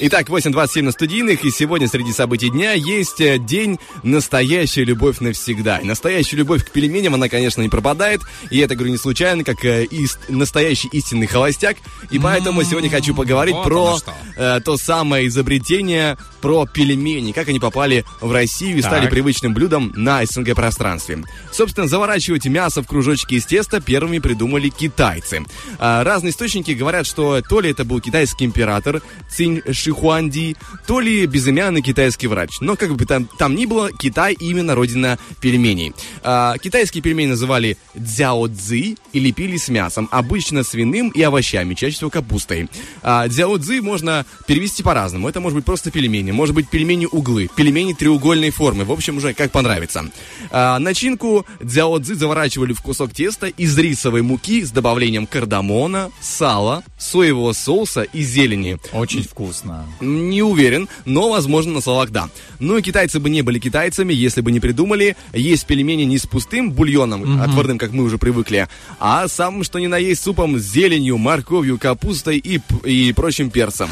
Итак, 8.27 на студийных, и сегодня среди событий дня есть э, день «Настоящая любовь навсегда». И настоящая любовь к пельменям, она, конечно, не пропадает, и это, говорю, не случайно, как э, ист- настоящий истинный холостяк, и поэтому сегодня хочу поговорить вот про э, то самое изобретение, про пельмени, как они попали в Россию и стали Так. привычным блюдом на СНГ пространстве. Собственно, заворачивать мясо в кружочки из теста первыми придумали китайцы. А, разные источники говорят, что то ли это был китайский император Цинь Шихуанди, то ли безымянный китайский врач. Но как бы там, там ни было, Китай именно родина пельменей. А, китайские пельмени называли дзяо цзи и лепили с мясом, обычно свиным и овощами, чаще всего капустой. А, дзяо цзи можно перевести по-разному. Это может быть просто пельмени, может быть пельмени-углы, пельмени треугольной формы. В общем, уже как понравится. А, начинку дзяо цзи заворачивали в кусок теста из рисовой муки с добавлением кардамона, сала, соевого соуса и зелени. Очень вкусно. Не уверен, но, возможно, на словах да. Ну и китайцы бы не были китайцами, если бы не придумали есть пельмени не с пустым бульоном, отварным, как мы уже привыкли, а самым, что ни на есть, супом с зеленью, морковью, капустой и, и прочим перцем.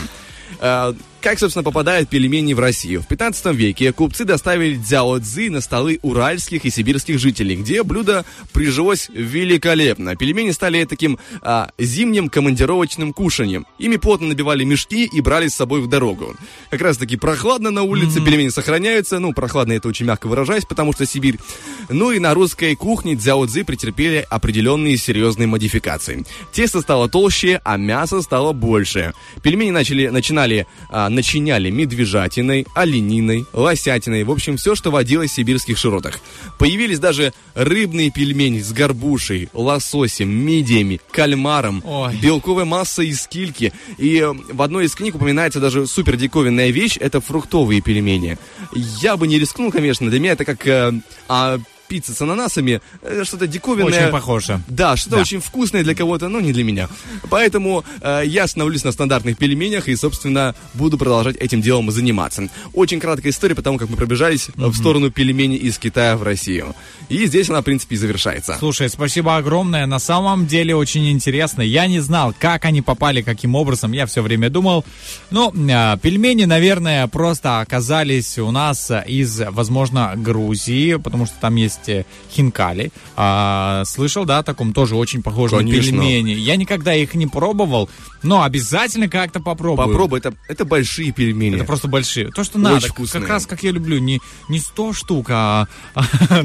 Как, собственно, попадают пельмени в Россию? В 15 веке купцы доставили дзяо цзы на столы уральских и сибирских жителей, где блюдо прижилось великолепно. Пельмени стали таким а, зимним командировочным кушанием. Ими плотно набивали мешки и брали с собой в дорогу. Как раз таки прохладно на улице, пельмени сохраняются. Ну, прохладно это очень мягко выражаясь, потому что Сибирь. Ну и на русской кухне дзяо цзы претерпели определенные серьезные модификации. Тесто стало толще, а мясо стало больше. Пельмени начали, начинали а, начиняли медвежатиной, олениной, лосятиной, в общем, все, что водилось в сибирских широтах. Появились даже рыбные пельмени с горбушей, лососем, мидиями, кальмаром, Ой. белковая масса из кильки. И э, в одной из книг упоминается даже супер диковинная вещь, это фруктовые пельмени. Я бы не рискнул, конечно, для меня это как э, а, пицца с ананасами, э, что-то диковинное. Очень похоже. Да, что-то Да. очень вкусное для кого-то, но не для меня. Поэтому э, я остановлюсь на стандартных пельменях и, собственно, буду продолжать этим делом заниматься. Очень краткая история, потому как мы пробежались э, в сторону пельменей из Китая в Россию. И здесь она, в принципе, и завершается. Слушай, спасибо огромное. На самом деле очень интересно. Я не знал, как они попали, каким образом. Я все время думал. Ну, а, пельмени, наверное, просто оказались у нас из, возможно, Грузии, потому что там есть э, хинкали. А, слышал, да, о таком тоже очень похожем Конечно. пельмени. Я никогда их не пробовал, но обязательно как-то попробую. Попробуй, это, это большие пельмени. Это просто большие. То, что Очень надо. вкусные. Как раз как я люблю. Не, не 100 штук, а,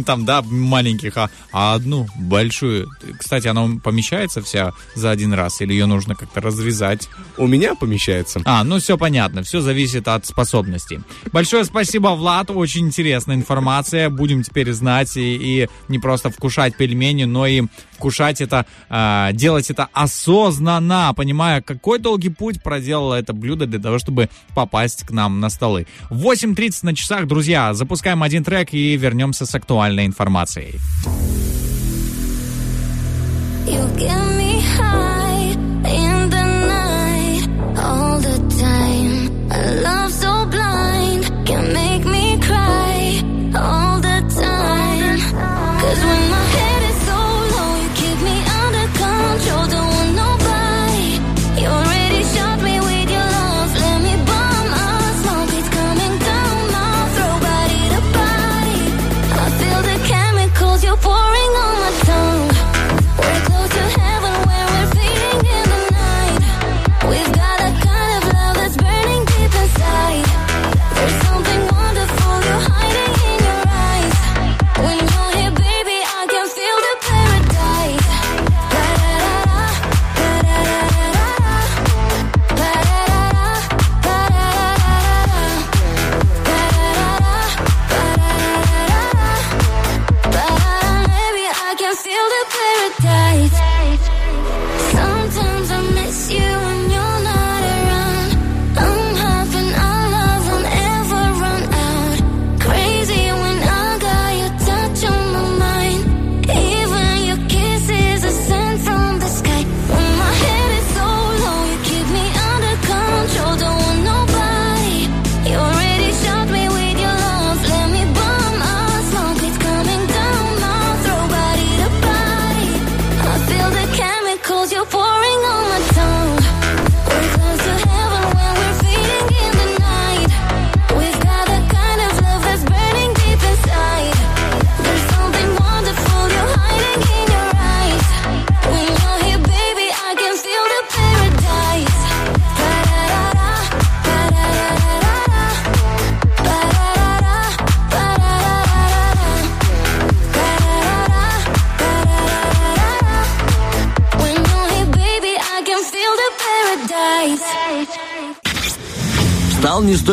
там, да, маленьких, а, а одну большую. Кстати, она помещается вся за один раз? Или ее нужно как-то разрезать? У меня помещается. А, ну все понятно. Все зависит от способностей. Большое спасибо, Влад. Очень интересная информация. Будем теперь знать и, и не просто вкушать пельмени, но и вкушать это, а, делать это осознанно, понимая, какой долгий путь проделало это блюдо для того, чтобы попасть к нам на столы. 8.30 на часах, друзья. Запускаем один трек и вернемся с актуальной информацией. You get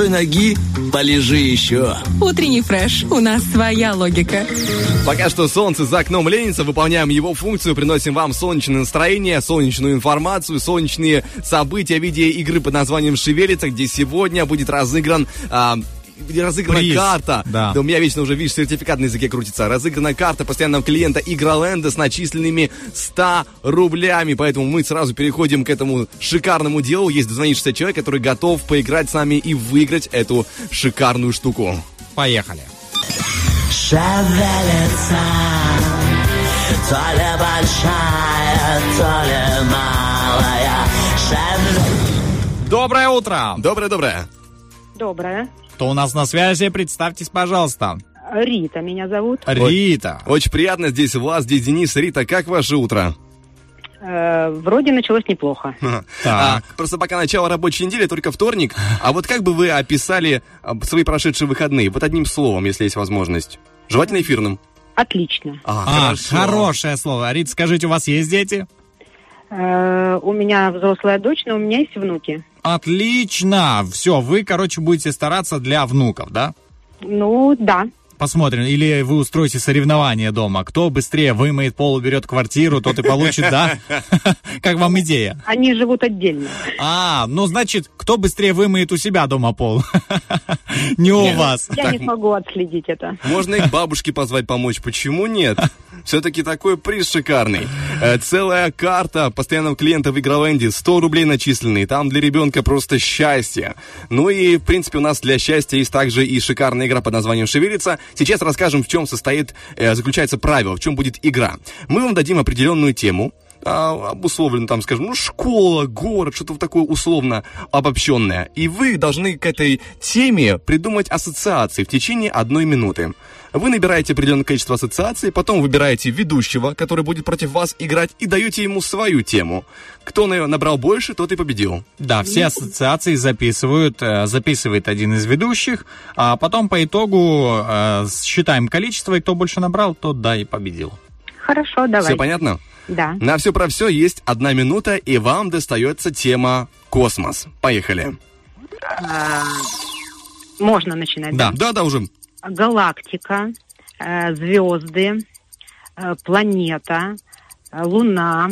Той ноги, полежи еще. Утренний фреш. У нас своя логика. Пока что солнце за окном ленится, выполняем его функцию, приносим вам солнечное настроение, солнечную информацию, солнечные события в виде игры под названием «Шевелится», где сегодня будет разыгран... а, разыграна Приз, карта. да. у меня вечно уже, видишь, сертификат на языке крутится. Разыграна карта постоянного клиента Игроленда с начисленными 100 рублями. Поэтому мы сразу переходим к этому шикарному делу. Есть дозвонившийся человек, который готов поиграть с нами и выиграть эту шикарную штуку. Поехали. Шевелится, то ли большая, то ли малая. Шевелится. Доброе утро. Доброе-доброе. Доброе. Кто у нас на связи? Представьтесь, пожалуйста. Рита меня зовут. Рита. Очень приятно здесь Влад, здесь Денис. Рита, как ваше утро? Э, вроде началось неплохо. А, просто пока начало рабочей недели, только вторник. А вот как бы вы описали а, свои прошедшие выходные? Вот одним словом, если есть возможность. Желательно эфирным. Отлично. А, А, хорошее слово. Рит, скажите, у вас есть дети? Э, у меня взрослая дочь, но у меня есть внуки. Отлично. Все, вы, короче, будете стараться для внуков, да? Ну, да. Посмотрим. Или вы устроите соревнование дома. Кто быстрее вымоет пол, уберет квартиру, тот и получит, да? Как вам идея? Они живут отдельно. А, ну, значит, кто быстрее вымоет у себя дома пол? Не у вас. Я не смогу отследить это. Можно и к бабушке позвать помочь. Почему нет? Все-таки такой приз шикарный. Э, Целая карта постоянного клиента в Игроленде. 100 рублей начисленные. Там для ребенка просто счастье. Ну и, в принципе, у нас для счастья есть также и шикарная игра под названием «Шевелится». Сейчас расскажем, в чем состоит, э, заключается правило, в чем будет игра. Мы вам дадим определенную тему, а, обусловлено там, скажем, ну, школа, город, что-то такое условно обобщенное. И вы должны к этой теме придумать ассоциации в течение одной минуты. Вы набираете определенное количество ассоциаций, потом выбираете ведущего, который будет против вас играть, и даете ему свою тему. Кто на- набрал больше, тот и победил. Да, все ассоциации записывают, э, записывает один из ведущих, а потом по итогу э, считаем количество, и кто больше набрал, тот, да, и победил. Хорошо, давай. Все понятно? Да. На все про все есть одна минута, и вам достается тема космос. Поехали. А, Можно начинать, Да, да, да, уже. Галактика, э, звезды, э, планета, э, Луна,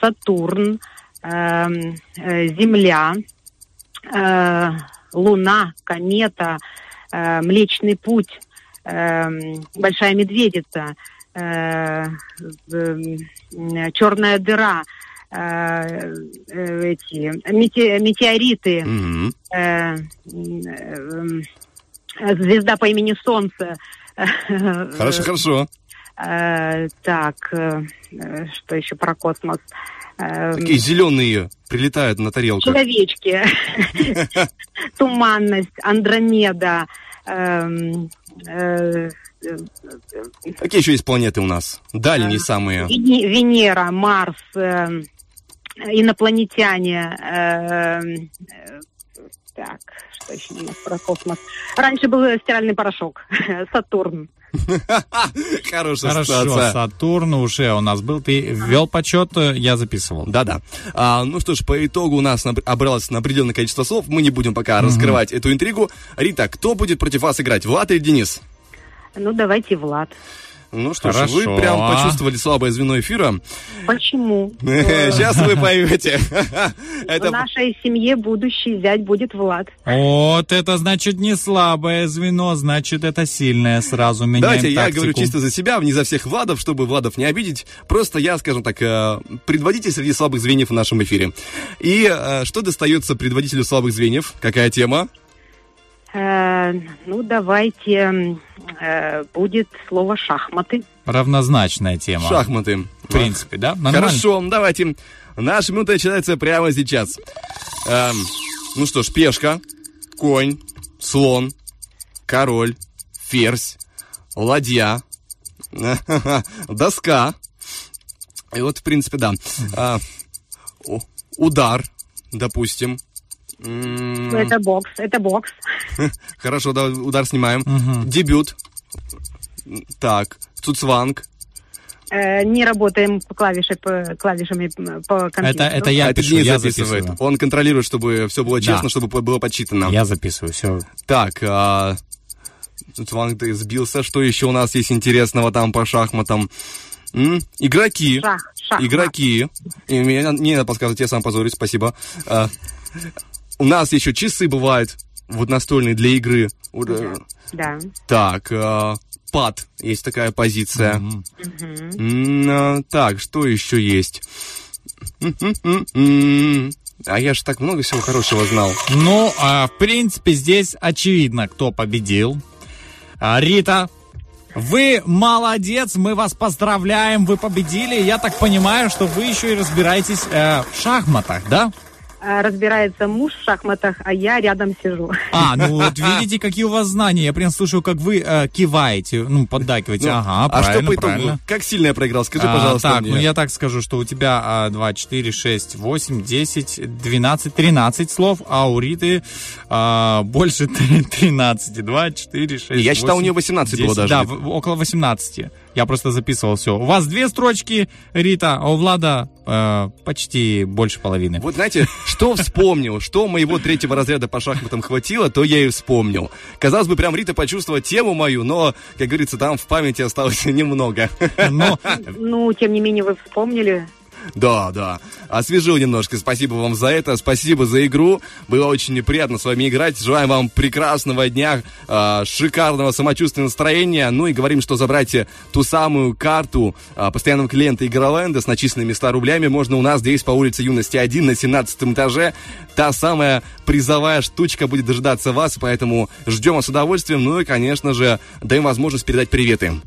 Сатурн, Земля, Луна, комета, Млечный путь, Большая медведица, э, Черная дыра, э, эти мете- метеориты, Мгм. э, э, звезда по имени Солнце. Хорошо, хорошо. Э, Так, э, что еще про космос? Э, Такие зеленые прилетают на тарелках. Человечки, туманность, Андромеда, эм, Какие еще есть планеты у нас? Дальние самые. Вене- Венера, Марс, инопланетяне. эм, э, Так, что еще у нас про космос? Раньше был стиральный порошок, Сатурн. Хорошая Хорошо, ассоциация. Сатурн уже у нас был. Ты ввел подсчет, э, я записывал. Да-да. А, ну что ж, по итогу у нас наб- обралось на определенное количество слов. Мы не будем пока раскрывать эту интригу. Рита, кто будет против вас играть, Влад или Денис? Ну, давайте Влад. Ну что ж, Хорошо. вы прям почувствовали слабое звено эфира. Почему? Сейчас вы поймете. В нашей семье будущий зять будет Влад. Вот это значит не слабое звено, значит это сильное. Сразу меняем Давайте я говорю чисто за себя, не за всех Владов, чтобы Владов не обидеть. Просто я, скажем так, э, предводитель среди слабых звеньев в нашем эфире. И э, что достается предводителю слабых звеньев? Какая тема? Э, ну, давайте э, будет слово шахматы. Равнозначная тема. Шахматы. В принципе, да? Нормально. Хорошо, давайте. Наша минута начинается прямо сейчас. Эм, ну что ж, пешка, конь, слон, король, ферзь, ладья, доска. И вот, в принципе, да. А, удар, допустим. Это бокс, это бокс. Хорошо, да, удар снимаем. Дебют. Так, цуцванг. Э, не работаем по клавише, по клавишами по компьютеру. Это, это я А это пишу, Денис я записывает. записываю. Он контролирует, чтобы все было честно, Да. чтобы было подсчитано. Я записываю, все. Так, а, Цуцванг ты сбился. Что еще у нас есть интересного там по шахматам? М? Игроки. Шах, шахмат. Игроки. И мне не не надо подсказывать, я сам позорюсь, спасибо. У нас еще часы бывают, вот настольные для игры. Э, Да. Так, а, пад, есть такая позиция. М, а, Так, что еще есть? М-м-м-м. А я же так много всего хорошего знал. Ну, а, в принципе, здесь очевидно, кто победил. А, Рита, вы молодец, мы вас поздравляем, вы победили. Я так понимаю, что вы еще и разбираетесь э, в шахматах, да? Э, Разбирается муж в шахматах, а я рядом сижу. А, ну вот видите, какие у вас знания. Я прям слушаю, как вы э, киваете, ну, поддакиваете. Ну, ага, а что правильно, по итогу? правильно. Как сильно я проиграл? Скажи, А, пожалуйста, так, мне. ну я так скажу, что у тебя а, 2, 4, 6, 8, 10, 12, 13 слов, а у Риты а, больше 13. 2, 4, 6, Я считал, у 8, нее 18 было 10. даже. Да, в- около 18. Я просто записывал все. У вас две строчки, Рита, а у Влада э, почти больше половины. Вот знаете, что вспомнил, что моего третьего разряда по шахматам хватило, то я и вспомнил. Казалось бы, прям Рита почувствовала тему мою, но, как говорится, там в памяти осталось немного. Но Ну, тем не менее, вы вспомнили. Да, да. Освежил немножко. Спасибо вам за это. Спасибо за игру. Было очень приятно с вами играть. Желаем вам прекрасного дня, э, шикарного самочувствия, настроения. Ну и говорим, что забрать ту самую карту э, постоянного клиента Игроленда с начисленными 100 рублями можно у нас здесь по улице Юности 1 на 17 этаже. Та самая призовая штучка будет дожидаться вас, поэтому ждем с удовольствием. Ну и, конечно же, даем возможность передать приветы.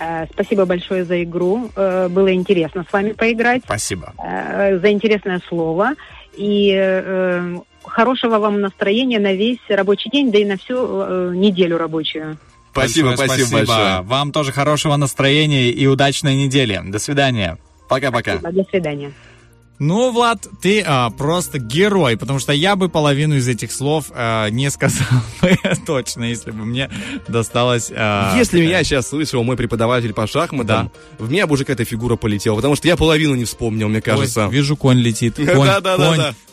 Э, Спасибо большое за игру. Э, Было интересно с вами поиграть. спасибо. Э, За интересное слово. И хорошего вам настроения на весь рабочий день, да и на всю неделю рабочую. Спасибо, Большое спасибо, большое. Вам тоже хорошего настроения и удачной недели. До свидания. Пока-пока. До свидания. Ну, Влад, ты а, просто герой, потому что я бы половину из этих слов а, не сказал бы точно, если бы мне досталось... а, Если меня сейчас слышал мой преподаватель по шахматам, в меня бы уже какая-то фигура полетела, потому что я половину не вспомнил, мне Ой, кажется. вижу, конь летит. Конь.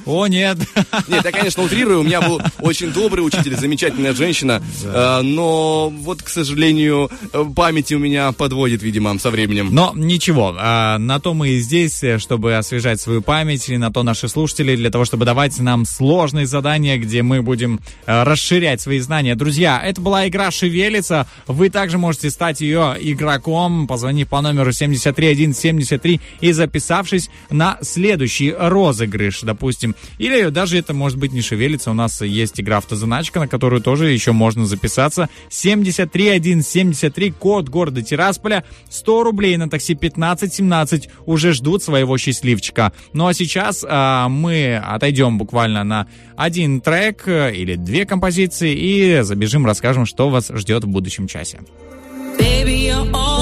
О, нет. Нет, я, конечно, утрирую, у меня был очень добрый учитель, замечательная женщина, э, но вот, к сожалению, память у меня подводит, видимо, со временем. Но ничего, а, на то мы и здесь, э, чтобы освежать свою память, и на то наши слушатели, для того, чтобы давать нам сложные задания, где мы будем э, расширять свои знания. Друзья, это была игра «Шевелится». Вы также можете стать ее игроком, позвонив по номеру 73173 и записавшись на следующий розыгрыш, допустим. Или даже это может быть не «Шевелится», у нас есть игра «Автозаначка», на которую тоже еще можно записаться. 73173, код города Тирасполя, 100 рублей на такси 1517 уже ждут своего счастливчика. Ну а сейчас а, мы отойдем буквально на один трек э, или две композиции и забежим, расскажем, что вас ждет в будущем часе. Baby, you're all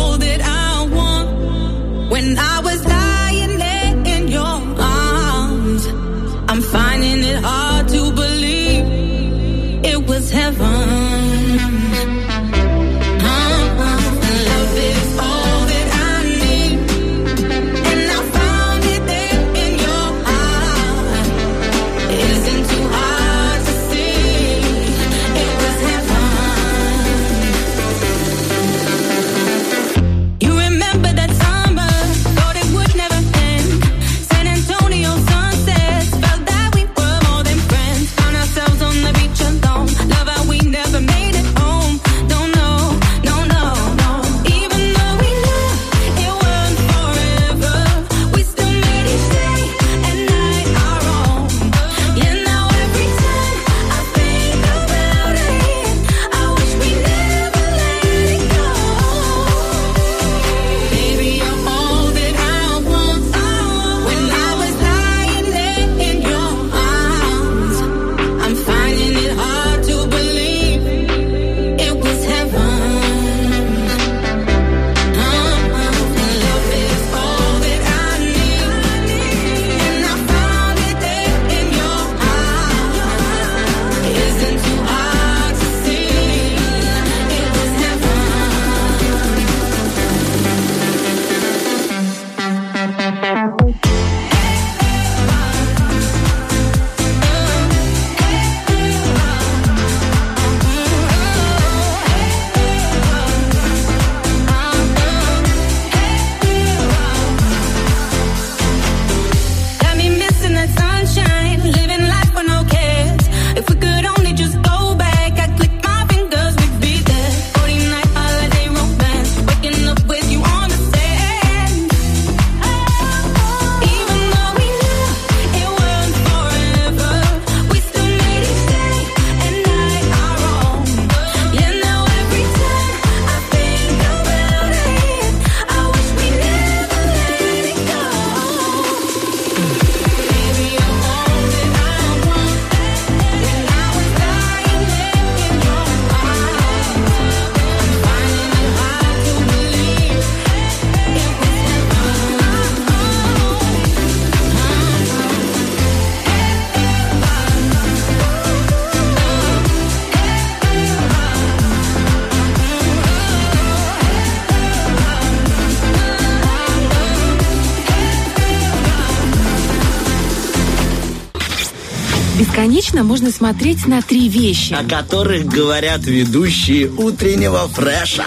Бесконечно можно смотреть на три вещи. О которых говорят ведущие утреннего фреша.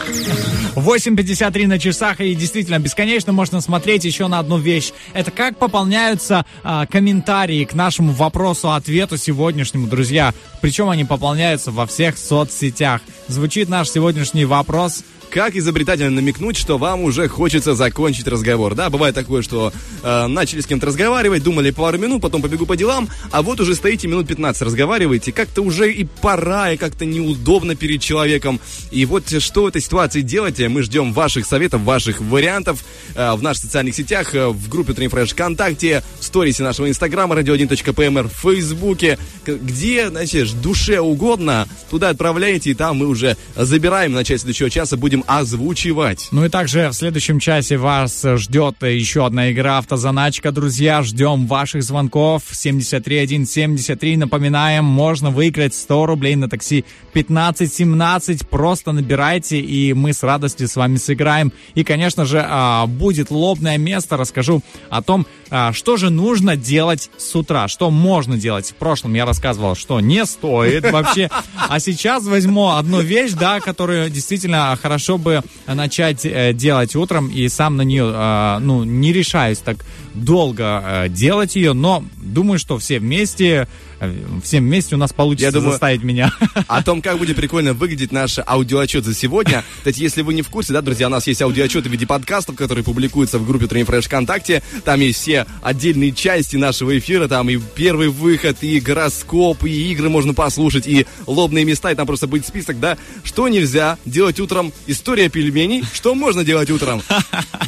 8.53 на часах, и действительно, бесконечно можно смотреть еще на одну вещь. Это как пополняются а, комментарии к нашему вопросу-ответу сегодняшнему, друзья. Причем они пополняются во всех соцсетях. Звучит наш сегодняшний вопрос. Как изобретательно намекнуть, что вам уже хочется закончить разговор. Да, бывает такое, что э, начали с кем-то разговаривать, думали пару минут, потом побегу по делам, а вот уже стоите минут 15 разговариваете, как-то уже и пора, и как-то неудобно перед человеком. И вот что в этой ситуации делать? Мы ждем ваших советов, ваших вариантов э, в наших социальных сетях, э, в группе Тринфреш ВКонтакте, в сторисе нашего инстаграма, radio1.pmr, в фейсбуке, где, значит, душе угодно, туда отправляете, и там мы уже забираем в начале следующего часа, будем озвучивать. Ну и также в следующем часе вас ждет еще одна игра «Автозаначка». Друзья, ждем ваших звонков. 73173. Напоминаем, можно выиграть 100 рублей на такси 1517. Просто набирайте, и мы с радостью с вами сыграем. И, конечно же, а, будет лобное место. Расскажу о том, а, что же нужно делать с утра, что можно делать. В прошлом я рассказывал, что не стоит вообще. А сейчас возьму одну вещь, да, которую действительно хорошо бы начать э, делать утром, и сам на нее, э, ну, не решаюсь так долго э, делать ее, но думаю, что все вместе, э, всем вместе у нас получится Я думаю, заставить меня. О том, как будет прикольно выглядеть наш аудиоотчет за сегодня. Кстати, если вы не в курсе, да, друзья, у нас есть аудиоотчеты в виде подкастов, которые публикуются в группе Train Fresh ВКонтакте. Там есть все отдельные части нашего эфира, там и первый выход, и гороскоп, и игры можно послушать, и лобные места, и там просто будет список, да, что нельзя делать утром, история пельменей, что можно делать утром.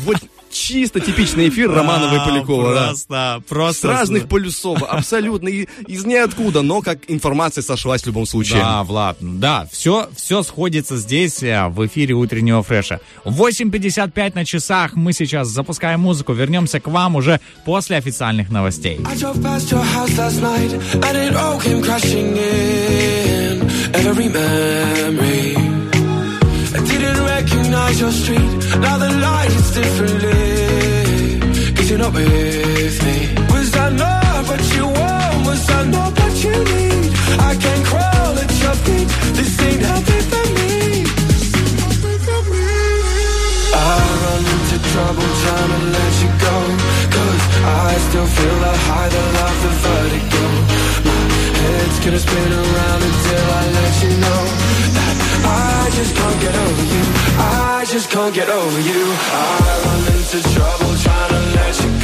Вот чисто типичный эфир Романова и Полякова. Просто, просто. С разных полюсов, абсолютно, из ниоткуда, но как информация сошлась в любом случае. Да, Влад, да, все, все сходится здесь, э, в эфире утреннего фреша. 8.55 на часах, мы сейчас запускаем музыку, вернемся к вам уже после официальных новостей. Every memory. I didn't recognize your street. Now the light is you're not with me. Was I not what you want? Was I not what you need? I can crawl at your feet. This ain't healthy for me. I run into trouble trying to let you go Cause I still feel the high, the love, the vertigo My head's gonna spin around just can't get over you. I just can't get over you. I run into trouble trying to let you go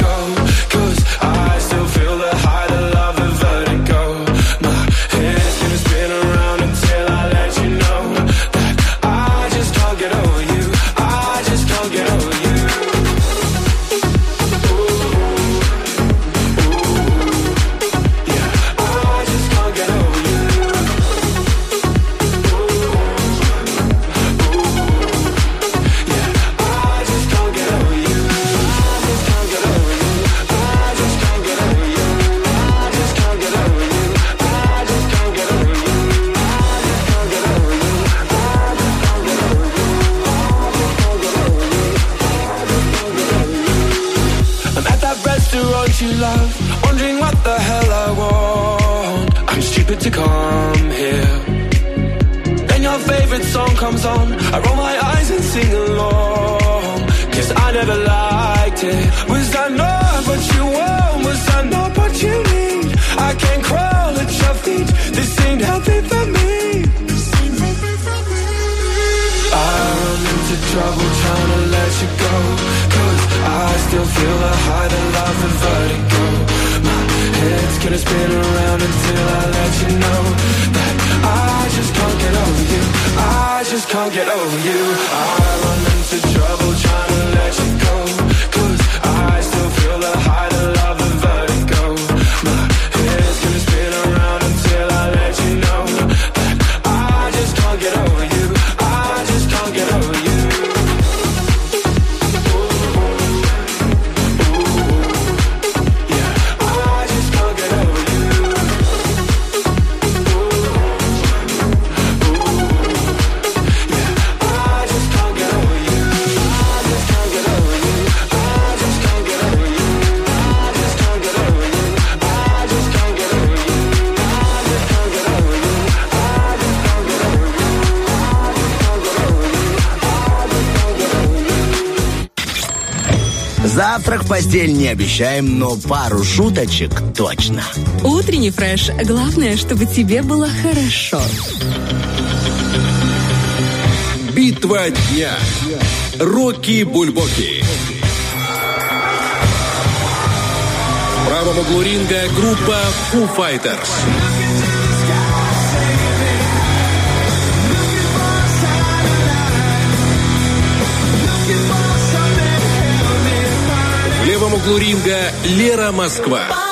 в постель не обещаем, но пару шуточек точно. Утренний фреш. Главное, чтобы тебе было хорошо. Битва дня. Рокки Бульбоки. В правом углу ринга группа Foo Fighters. Левом углу ринга Лера Москва.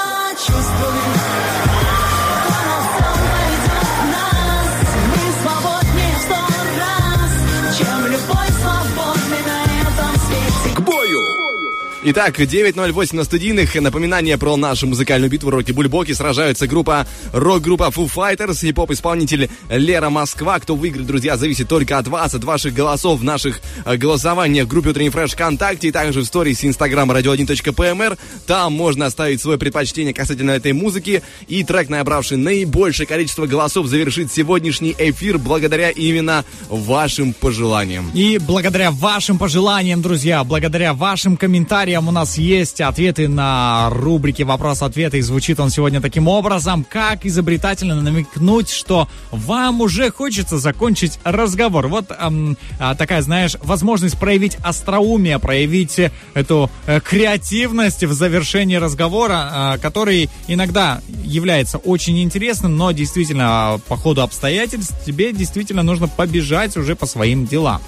Итак, 9.08 на студийных. Напоминание про нашу музыкальную битву Роки Бульбоки. Сражаются группа, рок-группа Foo Fighters и поп-исполнитель Лера Москва. Кто выиграет, друзья, зависит только от вас, от ваших голосов в наших э, голосованиях в группе Утренний Фреш ВКонтакте и также в сторис инстаграма radio1.pmr. Там можно оставить свое предпочтение касательно этой музыки. И трек, набравший наибольшее количество голосов, завершит сегодняшний эфир благодаря именно вашим пожеланиям. И благодаря вашим пожеланиям, друзья, благодаря вашим комментариям у нас есть ответы на рубрике «Вопрос-ответ». И звучит он сегодня таким образом, как изобретательно намекнуть, что вам уже хочется закончить разговор. Вот эм, а, такая, знаешь, возможность проявить остроумие, проявить э, эту э, креативность в завершении разговора, э, который иногда является очень интересным, но действительно по ходу обстоятельств тебе действительно нужно побежать уже по своим делам.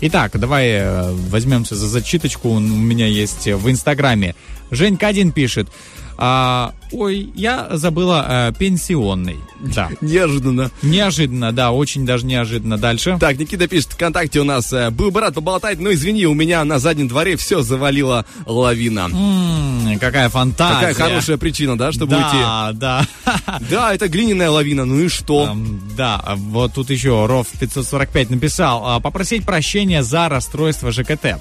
Итак, давай э, возьмемся за зачиточку. У меня есть в Инстаграме. Жень Кадин пишет. А, ой, я забыла э, пенсионный. Да. Неожиданно. Неожиданно, да, очень даже неожиданно. Дальше. Так, Никита пишет, ВКонтакте у нас э, был бы рад поболтать, но извини, у меня на заднем дворе все завалила лавина. М, какая фантазия. Какая хорошая причина, да, чтобы уйти. Да, да. Да, это глиняная лавина, ну и что? Эм, Да, а вот тут еще Ров 545 написал. а, Попросить прощения за расстройство ЖКТ.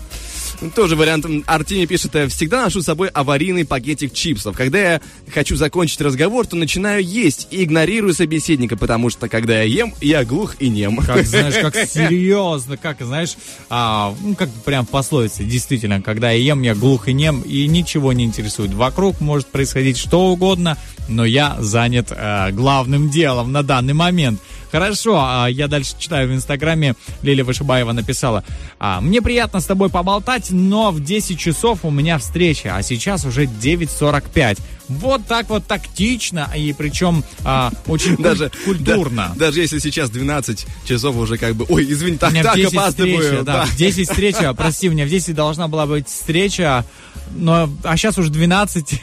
Тоже вариант. Артемий пишет, «Э, всегда ношу с собой аварийный пакетик чипсов. Когда я хочу закончить разговор, то начинаю есть и игнорирую собеседника, потому что когда я ем, я глух и нем. Как, знаешь, как серьезно, как, знаешь, а, ну, как прям в пословице, действительно, когда я ем, я глух и нем, и ничего не интересует. Вокруг может происходить что угодно, но я занят э, главным делом на данный момент. Хорошо, а, я дальше читаю в Инстаграме, Лилия Вышибаева написала, а, мне приятно с тобой поболтать, но в 10 часов у меня встреча, а сейчас уже 9.45. Вот так вот тактично, и причем а, очень Даже, культурно. да, даже если сейчас 12 часов уже как бы... Ой, извини, так, так 10 опаздываю. встреча, да, в 10 встреча, прости, у меня в 10 должна была быть встреча, но, а сейчас уже 12.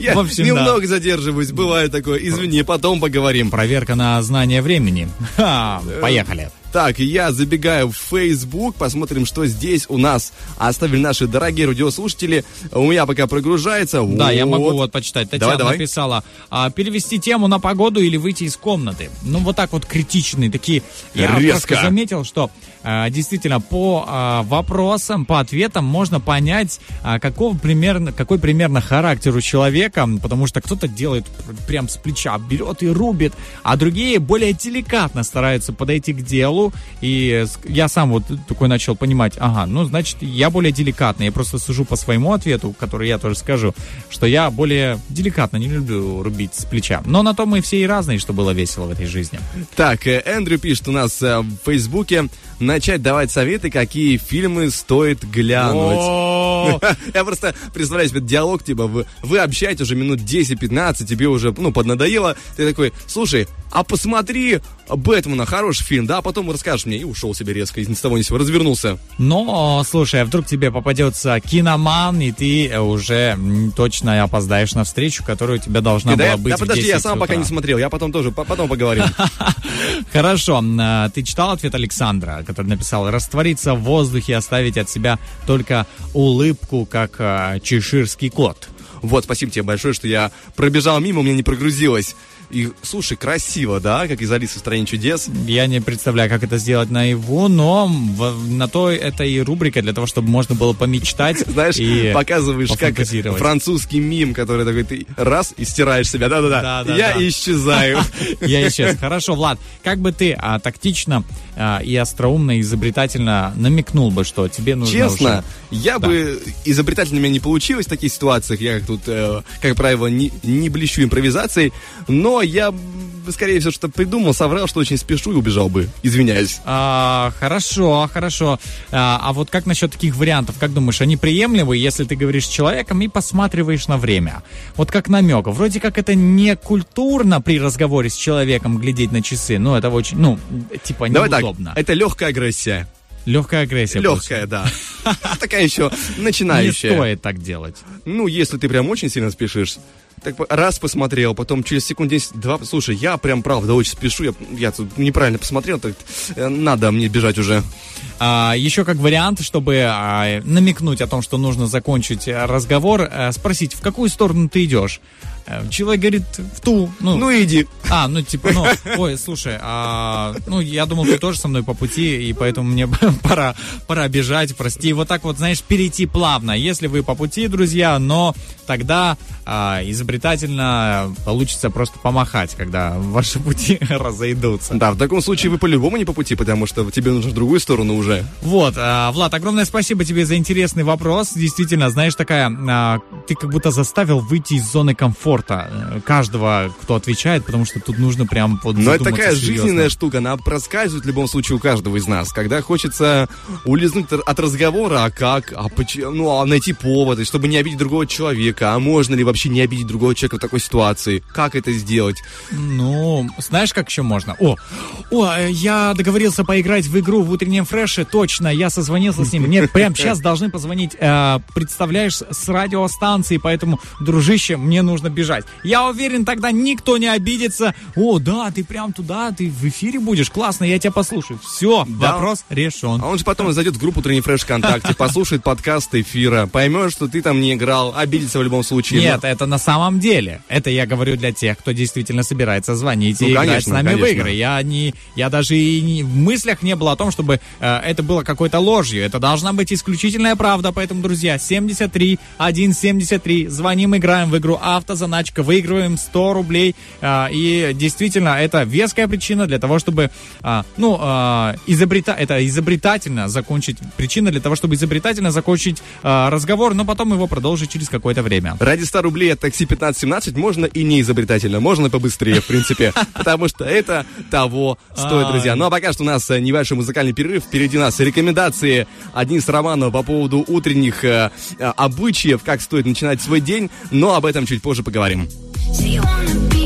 Я В общем, да. немного задерживаюсь, бывает такое. Извини, потом поговорим. Проверка на знание времени. Ха, поехали. Так, я забегаю в Facebook, посмотрим, что здесь у нас оставили наши дорогие радиослушатели. У меня пока прогружается. Да, я могу Вот. вот почитать. Татьяна Давай, давай. написала, а, перевести тему на погоду или выйти из комнаты. Ну, вот так вот критичные такие. Я Резко. просто заметил, что а, действительно по а, вопросам, по ответам можно понять, а, какого примерно, какой примерно характер у человека, потому что кто-то делает пр- прям с плеча, берет и рубит, а другие более деликатно стараются подойти к делу. И с- я сам вот такой начал понимать, ага, ну, значит, я более деликатный. Я просто сужу по своему ответу, который я тоже скажу, что я более деликатно не люблю рубить с плеча. Но на то мы все и разные, что было весело в этой жизни. Так, э, Эндрю пишет у нас э, в Фейсбуке начать давать советы, какие фильмы стоит глянуть. Я просто представляю себе диалог, типа, вы, вы общаетесь уже минут 10-15, тебе уже, ну, поднадоело. Ты такой, слушай, а посмотри Бэтмена, хороший фильм, да, а потом расскажешь мне. И ушел себе резко, ни с того ни сего, развернулся. Но, слушай, а вдруг тебе попадется киноман, и ты уже точно опоздаешь на встречу, которая у тебя должна И да, была я- быть да подожди, я 10 сам пока утра. не смотрел, я потом тоже, по- потом поговорим. Хорошо, а, ты читал ответ Александра, который написал «Раствориться в воздухе, оставить от себя только улыбку, как а, чеширский кот». Вот, спасибо тебе большое, что я пробежал мимо, у меня не прогрузилось. И, слушай, красиво, да, как из Алисы в стране чудес. Я не представляю, как это сделать наяву, но в- на то это и рубрика для того, чтобы можно было помечтать Знаешь, и показываешь, как французский мим, который такой, ты раз и стираешь себя, да-да-да, я исчезаю. Я исчез. Хорошо, Влад, как бы ты а, тактично а, и остроумно, и изобретательно намекнул бы, что тебе нужно Честно, уже- я Да. бы изобретательно у меня не получилось в таких ситуациях. Я тут, э, как правило, не, не блещу импровизацией, но я, скорее всего, что придумал, соврал, что очень спешу и убежал бы. Извиняюсь. А, хорошо, хорошо. А, а вот как насчет таких вариантов? Как думаешь, они приемлемы, если ты говоришь с человеком и посматриваешь на время? Вот как намек. Вроде как это не культурно при разговоре с человеком глядеть на часы. Ну, это очень, ну, типа Давай так, неудобно. это легкая агрессия. Легкая агрессия. Легкая, да. Такая еще Не начинающая. стоит так делать. Ну, если ты прям очень сильно спешишь, так раз посмотрел, потом через секунд 10-2, слушай, я прям правда очень спешу, я, я тут неправильно посмотрел, так э, надо мне бежать уже. А, еще как вариант, чтобы а, намекнуть о том, что нужно закончить э, разговор, э, спросить, в какую сторону ты идешь. Э, Человек говорит, в ту. Ну, Ну иди. А, ну типа, ну, ой, слушай, а, ну я думал, ты тоже со мной по пути, и поэтому мне пора, пора бежать, прости. Вот так вот, знаешь, перейти плавно. Если вы по пути, друзья, но тогда а, изобретательно получится просто помахать, когда ваши пути разойдутся. Да, в таком случае вы по-любому не по пути, потому что тебе нужно в другую сторону уже. Вот, а, Влад, огромное спасибо тебе за интересный вопрос. Действительно, знаешь, такая, а, ты как будто заставил выйти из зоны комфорта э, каждого, кто отвечает, потому что тут нужно прям вот Но это такая серьезно. жизненная штука, она проскальзывает в любом случае у каждого из нас. Когда хочется улизнуть от- разговора, а как, а почему, ну, а найти повод, и чтобы не обидеть другого человека, а можно ли вообще не обидеть другого человека в такой ситуации, как это сделать? Ну, знаешь, как еще можно? О, о, э, я договорился поиграть в игру в утреннем фреше, точно, я созвонился с ним. Мне прямо сейчас должны позвонить, э, представляешь, с радиостанции, поэтому, дружище, мне нужно бежать. Я уверен, тогда никто не обидится. О, да, ты прям туда, ты в эфире будешь, классно, я тебя послушаю. Все, Да. вопрос решен. А он же потом зайдет в группу Тренинг Фреш ВКонтакте, послушает подкаст эфира, поймет, что ты там не играл, обидится в любом случае. Нет, это на самом деле. Это я говорю для тех, кто действительно собирается звонить Ну, и играть с нами в игры. Я не, я даже и не- в мыслях не было о том, чтобы э, это было какой-то ложью. Это должна быть исключительная правда. Поэтому, друзья, 73 173. Звоним, играем в игру автозаначка, выигрываем 100 рублей. Э, и действительно, это веская причина для того, чтобы, а, ну, а, изобрета, это изобретательно закончить, причина для того, чтобы изобретательно закончить а, разговор, но потом его продолжить через какое-то время. Ради 100 рублей от такси 15-17 можно и не изобретательно, можно побыстрее, в принципе, потому что это того стоит, друзья. Ну а пока что у нас э, небольшой музыкальный перерыв, впереди нас рекомендации одни с Романова по поводу утренних э, э, обычаев, как стоит начинать свой день, но об этом чуть позже поговорим. поговорим. See you on the beach.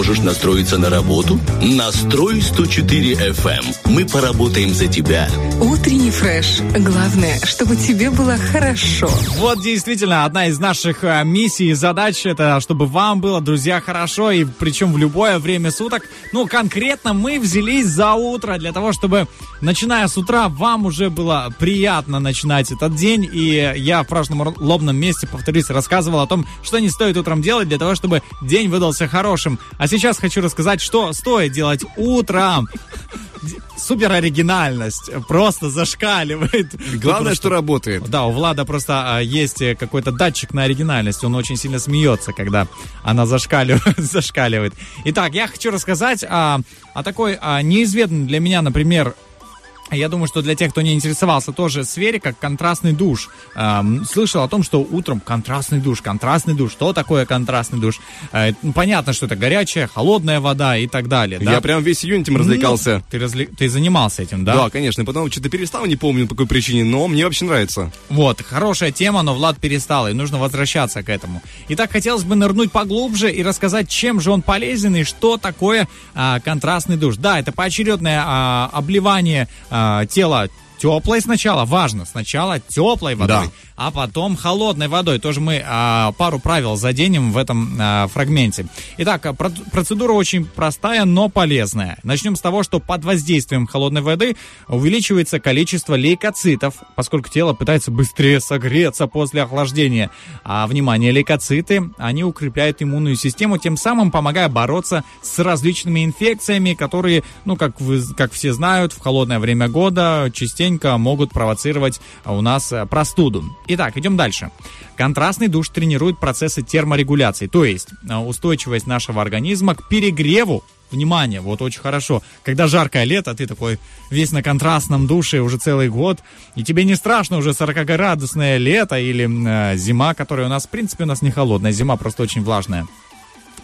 Можешь настроиться на работу? Настрой 104 FM. Мы поработаем за тебя. Утренний фреш. Главное, чтобы тебе было хорошо. Вот действительно одна из наших э, миссий и задач это чтобы вам было, друзья, хорошо и причем в любое время суток. Ну, конкретно мы взялись за утро для того, чтобы начиная с утра вам уже было приятно начинать этот день. И я в прошлом лобном месте, повторюсь, рассказывал о том, что не стоит утром делать для того, чтобы день выдался хорошим. А сейчас хочу рассказать, что стоит делать утром. Супер оригинальность, просто зашкаливает. Главное, что работает. Да, у Влада просто а, есть какой-то датчик на оригинальность. Он очень сильно смеется, когда она зашкаливает. зашкаливает. Итак, я хочу рассказать о, о такой а, неизведанной для меня, например, я думаю, что для тех, кто не интересовался тоже сфере, как контрастный душ. Эм, слышал о том, что утром контрастный душ, контрастный душ. Что такое контрастный душ? Э, ну, понятно, что это горячая, холодная вода и так далее. да? Я прям весь июнь этим развлекался. Ну, ты, разве- ты занимался этим, да? Да, конечно. Потом что-то перестал, не помню по какой причине, но мне вообще нравится. Вот, хорошая тема, но Влад перестал, и нужно возвращаться к этому. Итак, хотелось бы нырнуть поглубже и рассказать, чем же он полезен и что такое а, контрастный душ. Да, это поочередное а, обливание а, тела теплой сначала, важно, сначала теплой водой, Да. А потом холодной водой. Тоже мы а, пару правил заденем в этом а, фрагменте. Итак, а, про- процедура очень простая, но полезная. Начнем с того, что под воздействием холодной воды увеличивается количество лейкоцитов, поскольку тело пытается быстрее согреться после охлаждения. А, внимание, лейкоциты, они укрепляют иммунную систему, тем самым помогая бороться с различными инфекциями, которые, ну, как, вы, как все знают, в холодное время года частенько могут провоцировать а, у нас э, простуду. Итак, идем дальше. Контрастный душ тренирует процессы терморегуляции, то есть э, устойчивость нашего организма к перегреву Внимание, вот очень хорошо. Когда жаркое лето, ты такой весь на контрастном душе уже целый год, и тебе не страшно уже 40-градусное лето или э, зима, которая у нас, в принципе, у нас не холодная, зима просто очень влажная.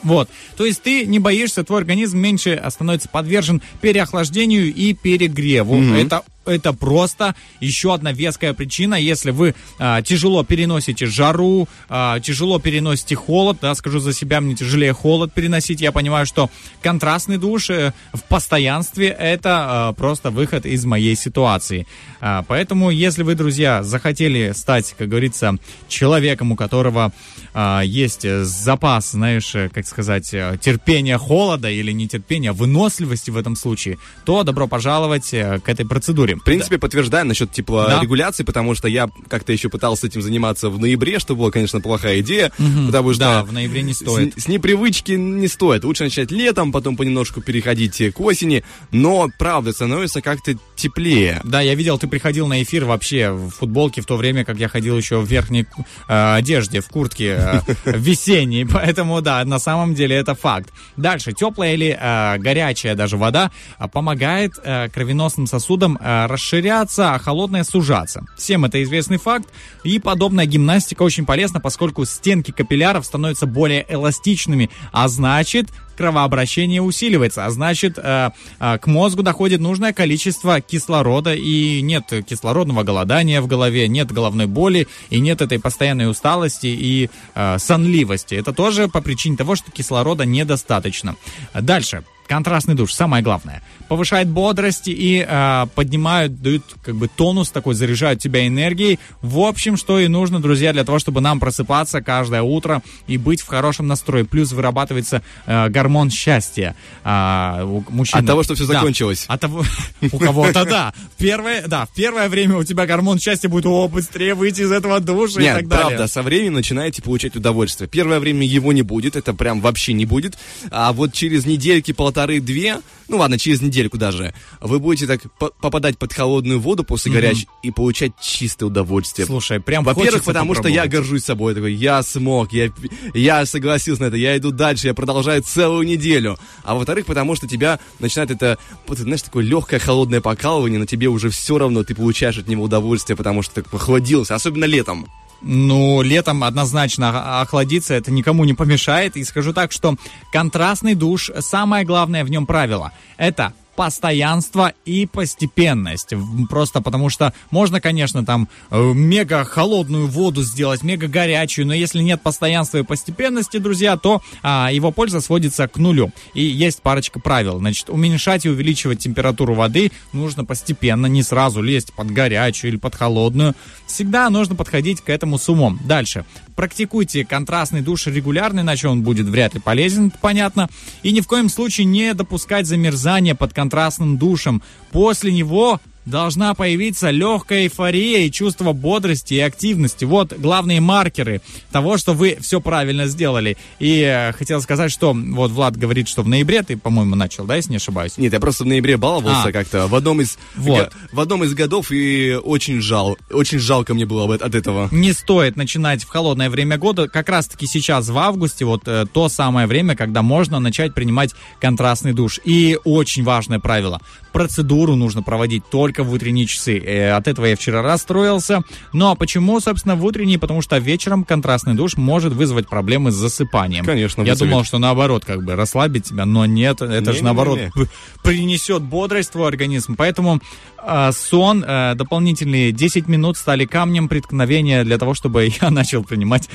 Вот, то есть ты не боишься, твой организм меньше становится подвержен переохлаждению и перегреву. Это это просто еще одна веская причина, если вы а, тяжело переносите жару, а, тяжело переносите холод, да, скажу за себя, мне тяжелее холод переносить, я понимаю, что контрастный душ э, в постоянстве это а, просто выход из моей ситуации. А, поэтому, если вы, друзья, захотели стать, как говорится, человеком, у которого а, есть э, запас, знаешь, э, как сказать, э, терпения холода или нетерпения, выносливости в этом случае, то добро пожаловать э, к этой процедуре. В принципе, подтверждаем насчет типа Да. регуляции, потому что я как-то еще пытался этим заниматься в ноябре, что было, конечно, плохая идея, Мгм. потому что Да, в ноябре не стоит. С, с непривычки не стоит. Лучше начать летом, потом понемножку переходить к осени, но правда становится как-то теплее. Да, я видел, ты приходил на эфир вообще в футболке в то время, как я ходил еще в верхней э, одежде, в куртке э, весенней. Поэтому, да, на самом деле это факт. Дальше, теплая или э, горячая даже вода э, помогает э, кровеносным сосудам э, расширяться, а холодная сужаться. Всем это известный факт. И подобная гимнастика очень полезна, поскольку стенки капилляров становятся более эластичными, а значит, кровообращение усиливается, а значит, э, э, к мозгу доходит нужное количество кислорода, и нет кислородного голодания в голове, нет головной боли, и нет этой постоянной усталости и э, сонливости. Это тоже по причине того, что кислорода недостаточно. Дальше. Контрастный душ, самое главное. Повышает бодрость и э, поднимают, дают как бы тонус такой, заряжают тебя энергией. В общем, что и нужно, друзья, для того, чтобы нам просыпаться каждое утро и быть в хорошем настрое. Плюс вырабатывается э, гормон счастья а, у мужчин. От того, что всё Да. закончилось. От того, у кого-то да. Первое, да, в первое время у тебя гормон счастья будет, о, быстрее выйти из этого душа и Нет, так далее. правда, со временем начинаете получать удовольствие. Первое время его не будет, это прям вообще не будет. А вот через недельки, полторы-две, ну ладно, через недельку даже, вы будете так по- попадать под холодную воду после горячей и получать чистое удовольствие. Слушай, прям Во-первых, потому что я горжусь собой. Такой, я смог, я, я согласился на это, я иду дальше, я продолжаю целую неделю. А во-вторых, потому что тебя начинает это, вот, знаешь, такое легкое холодное покалывание, но тебе уже все равно, ты получаешь от него удовольствие, потому что ты охладился, особенно летом. Ну, летом однозначно ох- охладиться это никому не помешает. И скажу так, что контрастный душ, самое главное в нем правило, это постоянство и постепенность. Просто потому что можно, конечно, там э, мега холодную воду сделать, мега горячую, но если нет постоянства и постепенности, друзья, то а, его польза сводится к нулю. И есть парочка правил. Значит, уменьшать и увеличивать температуру воды нужно постепенно, не сразу лезть под горячую или под холодную. Всегда нужно подходить к этому с умом. Дальше. Практикуйте контрастный душ регулярно, иначе он будет вряд ли полезен, понятно. И ни в коем случае не допускать замерзания под контрастным душем. После него должна появиться легкая эйфория и чувство бодрости и активности. Вот главные маркеры того, что вы все правильно сделали. И э, хотел сказать, что вот Влад говорит, что в ноябре ты, по-моему, начал, да, если не ошибаюсь? Нет, я просто в ноябре баловался А. как-то в одном из Вот. в одном из годов и очень жал, очень жалко мне было от, от этого. Не стоит начинать в холодное время года. Как раз-таки сейчас, в августе, вот э, то самое время, когда можно начать принимать контрастный душ. И очень важное правило. Процедуру нужно проводить только в утренние часы. Э, от этого я вчера расстроился. Ну а почему, собственно, в утренние? Потому что вечером контрастный душ может вызвать проблемы с засыпанием. Конечно, Я вызовет. думал, что наоборот, как бы расслабить тебя, но нет, это же Не-не-не. наоборот п- принесет бодрость в твой организм. Поэтому а, сон, э, дополнительные 10 минут стали камнем преткновения для того, чтобы я начал принимать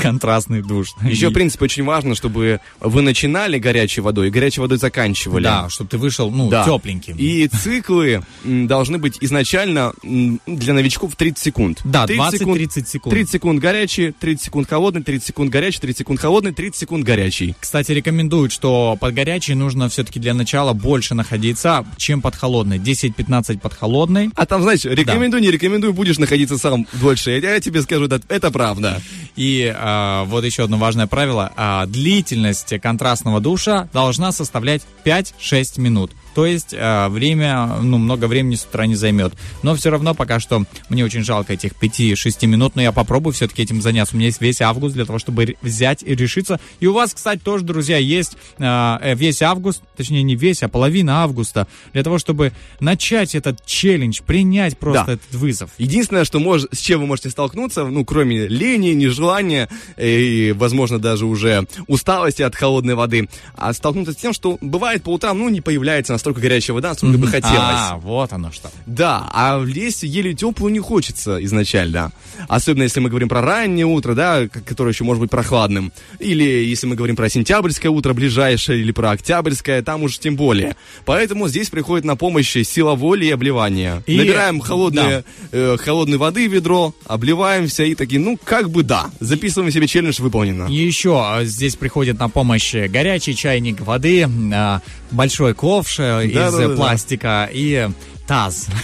контрастный душ. Еще, в принципе, очень важно, чтобы вы начинали горячей водой и горячей водой заканчивали. Да, чтобы ты вышел, ну, Да. тепленьким. И циклы м, должны быть изначально для новичков 30 секунд. Да, 30 20-30 секунд. 30 секунд горячий, 30 секунд холодный, 30 секунд горячий, 30 секунд холодный, 30 секунд горячий. Кстати, рекомендуют, что под горячей нужно все-таки для начала больше находиться, чем под холодной. 10-15 под холодной. А там, знаешь, рекомендую, не рекомендую, будешь находиться сам дольше. Я, я тебе скажу, да, это правда. И а, вот еще одно важное правило. А, длительность контрастного душа должна составлять 5-6 минут. То есть а, время, ну, много времени с утра не займет. Но все равно пока что мне очень жалко этих 5-6 минут, но я попробую все-таки этим заняться. У меня есть весь август для того, чтобы взять и решиться. И у вас, кстати, тоже, друзья, есть э, весь август, точнее не весь, а половина августа, для того, чтобы начать этот челлендж, принять просто Да. этот вызов. Единственное, что мож- с чем вы можете столкнуться, ну, кроме лени, нежелания э, и, возможно, даже уже усталости от холодной воды, а столкнуться с тем, что бывает по утрам, ну, не появляется настолько горячая вода, насколько бы хотелось. А, вот оно что. Да, а лезть еле теплую не хочется изначально. Особенно если мы говорим про раннее утро, да, которое еще может быть прохладным. Или если мы говорим про сентябрьское утро ближайшее, или про октябрьское, там уж тем более. Поэтому здесь приходит на помощь сила воли и обливание. И- Набираем холодные, э, холодной воды в ведро, обливаемся и такие, ну, как бы да. Записываем себе челлендж, выполнено. Еще а, здесь приходит на помощь горячий чайник воды, а, большой ковш э, из Да-да-да-да. э, пластика и таз.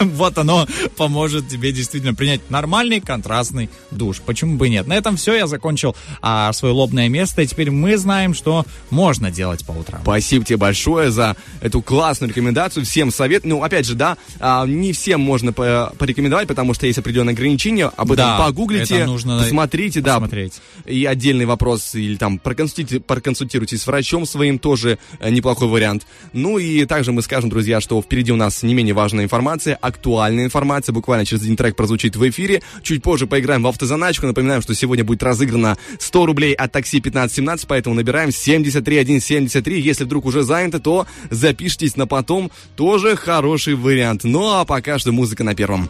Вот оно поможет тебе действительно принять нормальный контрастный душ. Почему бы и нет? На этом все. Я закончил а, свое лобное место. И теперь мы знаем, что можно делать по утрам. Спасибо тебе большое за эту классную рекомендацию. Всем совет. Ну, опять же, да, а, не всем можно по- порекомендовать, потому что есть определенные ограничения. Об этом Да, погуглите, это нужно посмотрите, да. посмотреть. И отдельный вопрос, или там проконсультируйте, проконсультируйтесь с врачом своим, тоже э, неплохой вариант. Ну и также мы скажем, друзья, что впереди у нас не менее важная информация, актуальная информация. Буквально через один трек прозвучит в эфире. Чуть позже поиграем в автозаначку. Напоминаем, что сегодня будет разыграно 100 рублей от такси 1517, поэтому набираем 73173. Если вдруг уже занято, то запишитесь на потом. Тоже хороший вариант. Ну а пока что музыка на первом.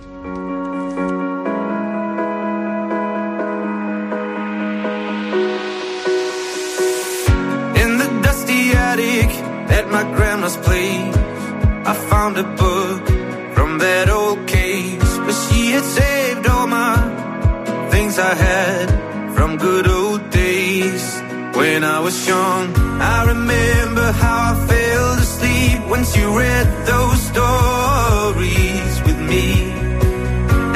At my grandma's place, I found a book from that old case where she had saved all my things I had from good old days. When I was young, I remember how I fell asleep when she read those stories with me.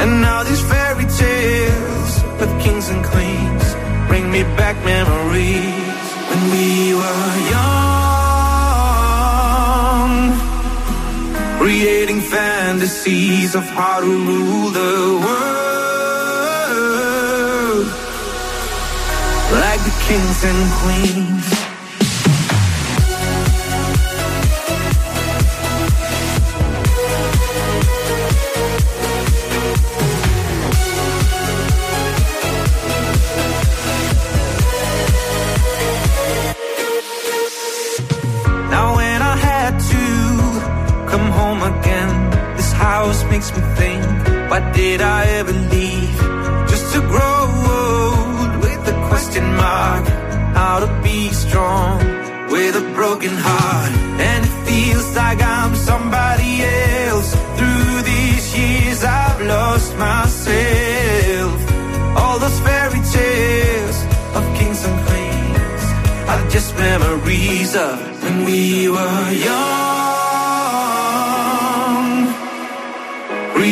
And now these fairy tales with kings and queens bring me back memories when we were young, fantasies of how to rule the world like the kings and queens. Just makes me think, why did I ever leave? Just to grow old with a question mark. How to be strong with a broken heart. And it feels like I'm somebody else. Through these years, I've lost myself. All those fairy tales of kings and queens are just memories of when we were young.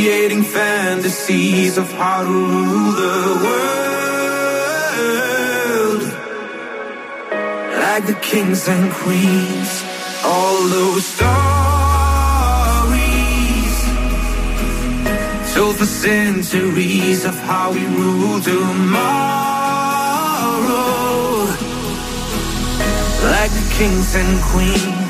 Creating fantasies of how to rule the world. Like the kings and queens, all those stories told for centuries of how we rule tomorrow. Like the kings and queens.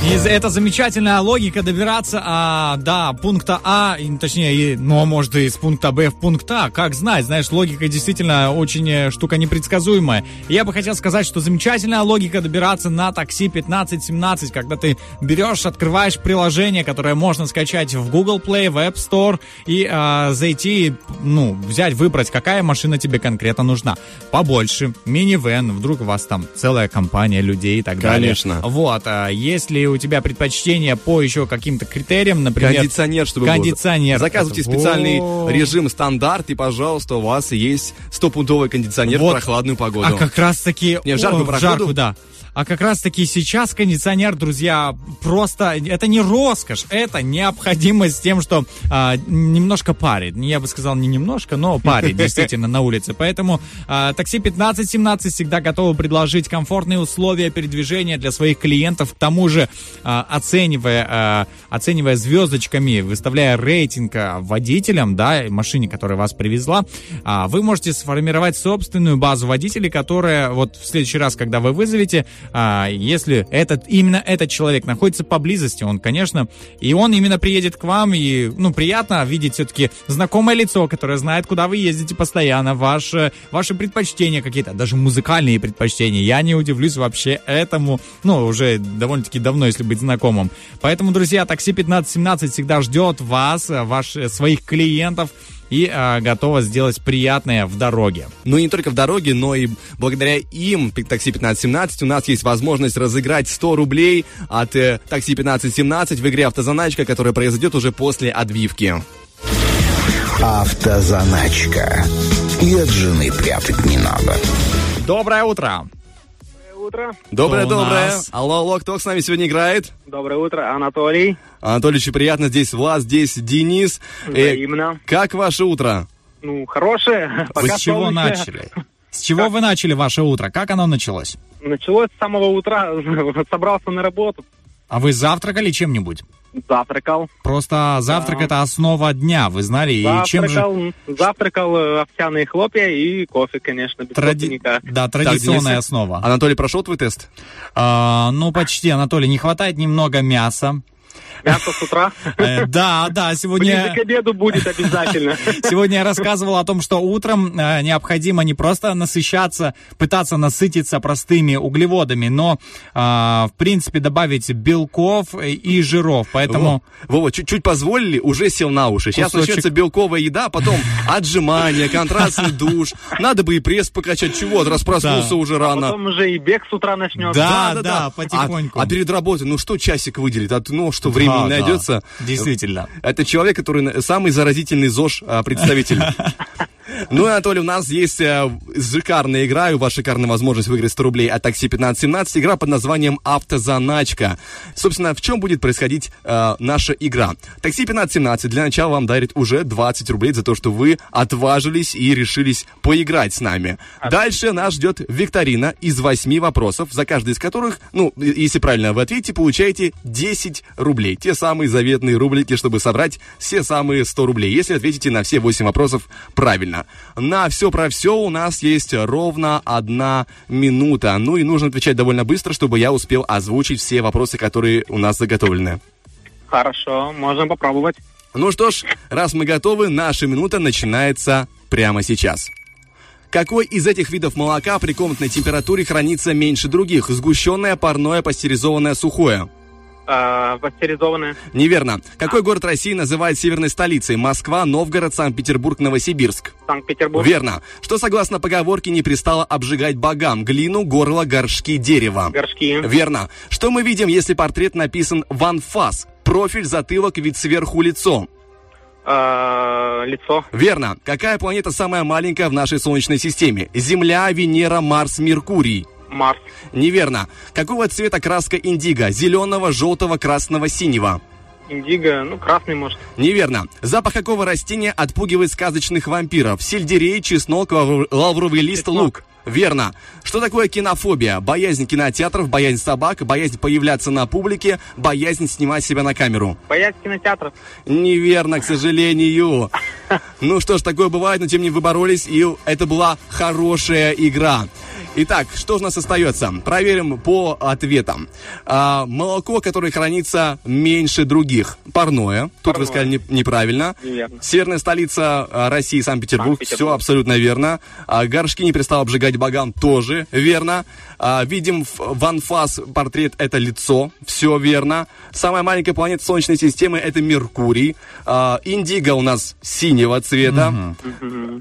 И это замечательная логика добираться а, до пункта А, и, точнее, и, ну, а может и с пункта Б в пункт А. Как знать, знаешь, логика действительно очень э, штука непредсказуемая. И я бы хотел сказать, что замечательная логика добираться на такси 1517, когда ты берешь, открываешь приложение, которое можно скачать в Google Play, в App Store и а, зайти, ну, взять, выбрать, какая машина тебе конкретно нужна. Побольше, минивэн, вдруг у вас там целая компания людей и так далее. Конечно. Вот, а если у тебя предпочтение по еще каким-то критериям, например... Кондиционер, чтобы. Кондиционер. Заказывайте Это- специальный Во. режим стандарт, и, пожалуйста, у вас есть стопудовый кондиционер Вот. в прохладную погоду. А как раз таки... Не, в жаркую о, погоду. жаркую, да. А как раз таки сейчас кондиционер, друзья, просто это не роскошь, это необходимость с тем, что а, немножко парит. Я бы сказал не немножко, но парит действительно на улице. Поэтому а, такси 1517 всегда готовы предложить комфортные условия передвижения для своих клиентов. К тому же а, оценивая, а, оценивая звездочками, выставляя рейтинг а, водителям, да, машине, которая вас привезла, а, вы можете сформировать собственную базу водителей, которая вот в следующий раз, когда вы вызовете, а, если этот, именно этот человек находится поблизости, он, конечно, и он именно приедет к вам, и, ну, приятно видеть все-таки знакомое лицо, которое знает, куда вы ездите постоянно, ваши, ваши предпочтения какие-то, даже музыкальные предпочтения. Я не удивлюсь вообще этому, ну, уже довольно-таки давно, если быть знакомым. Поэтому, друзья, такси 1517 всегда ждет вас, ваших, своих клиентов, и а, готова сделать приятное в дороге. Ну и не только в дороге, но и благодаря им, такси 1517, у нас есть возможность разыграть 100 рублей от э, такси 1517 в игре «Автозаначка», которая произойдет уже после отбивки. Автозаначка. И от жены прятать не надо. Доброе утро! Утро. Доброе-доброе. нас? Алло, алло, кто с нами сегодня играет? Доброе утро, Анатолий. Анатольевич, приятно. Здесь Влад, здесь Денис. Э, Взаимно. как ваше утро? Ну, хорошее. Вы Пока с чего солнечно. начали? С чего вы начали ваше утро? Как оно началось? Началось с самого утра. Собрался на работу. А вы завтракали чем-нибудь? Завтракал. Просто завтрак это основа дня, вы знали, и чем же... Завтракал, завтракал э, овсяные хлопья и кофе, конечно, без Тради- никак. Да, традиционная Денис, основа. Анатолий, прошел твой тест? А, ну, почти, Анатолий, не хватает немного мяса. Мясо с утра. Э, Да, да, Ближе сегодня... к обеду будет обязательно. Сегодня я рассказывал о том, что утром э, необходимо не просто насыщаться, пытаться насытиться простыми углеводами, но, э, в принципе, добавить белков и жиров. Поэтому Во- Вова, чуть-чуть позволили, уже сел на уши. Сейчас начнется белковая еда, а потом отжимания, контрастный душ. Надо бы и пресс покачать. Чего? Раз проснулся уже рано. Потом уже и бег с утра начнется. Да, да, потихоньку. А, а перед работой, ну что часик выделит? А, ну что, времени Да, да, найдется? действительно. Это человек, который самый заразительный ЗОЖ а, представитель. Ну, Анатолий, у нас есть э, шикарная игра, и у вас шикарная возможность выиграть 100 рублей от такси 1517. Игра под названием «Автозаначка». Собственно, в чем будет происходить э, наша игра? Такси 1517 для начала вам дарит уже 20 рублей за то, что вы отважились и решились поиграть с нами. Дальше нас ждет викторина из 8 вопросов, за каждый из которых, ну, если правильно вы ответите, получаете 10 рублей. Те самые заветные рублики, чтобы собрать все самые 100 рублей, если ответите на все 8 вопросов правильно. На все про все у нас есть ровно одна минута. Ну и нужно отвечать довольно быстро, чтобы я успел озвучить все вопросы, которые у нас заготовлены. Хорошо, можно попробовать. Ну что ж, раз мы готовы, наша минута начинается прямо сейчас. Какой из этих видов молока при комнатной температуре хранится меньше других? Сгущенное, парное, пастеризованное, сухое? Пастеризованные. Неверно. Какой город России называют северной столицей? Москва, Новгород, Санкт-Петербург, Новосибирск? Санкт-Петербург. Верно. Что согласно поговорке не пристало обжигать богам? Глину, горло, горшки, дерево? Горшки. Верно. Что мы видим, если портрет написан в анфас? Профиль, затылок, вид сверху, лицо? А, лицо. Верно. Какая планета самая маленькая в нашей Солнечной системе? Земля, Венера, Марс, Меркурий. Марс. Неверно. Какого цвета краска индиго? Зеленого, желтого, красного, синего? Индиго. Ну, красный, может. Неверно. Запах какого растения отпугивает сказочных вампиров? Сельдерей, чеснок, лавр- лавровый лист, лук. Верно. Что такое кинофобия? Боязнь кинотеатров, боязнь собак, боязнь появляться на публике, боязнь снимать себя на камеру. Боязнь кинотеатров. Неверно, к сожалению. Ну что ж, такое бывает, но тем не менее вы боролись, и это была хорошая игра. Итак, что же у нас остается? Проверим по ответам. А, молоко, которое хранится меньше других. Парное. Тут вы Парное. сказали не- неправильно. Неверно. Северная столица а, России, Санкт-Петербург. Санкт-Петербург. Все абсолютно верно. А, горшки не перестал обжигать богам. Тоже верно. А, видим в, анфас портрет это лицо. Все верно. Самая маленькая планета Солнечной системы это Меркурий. А, индиго у нас синего цвета.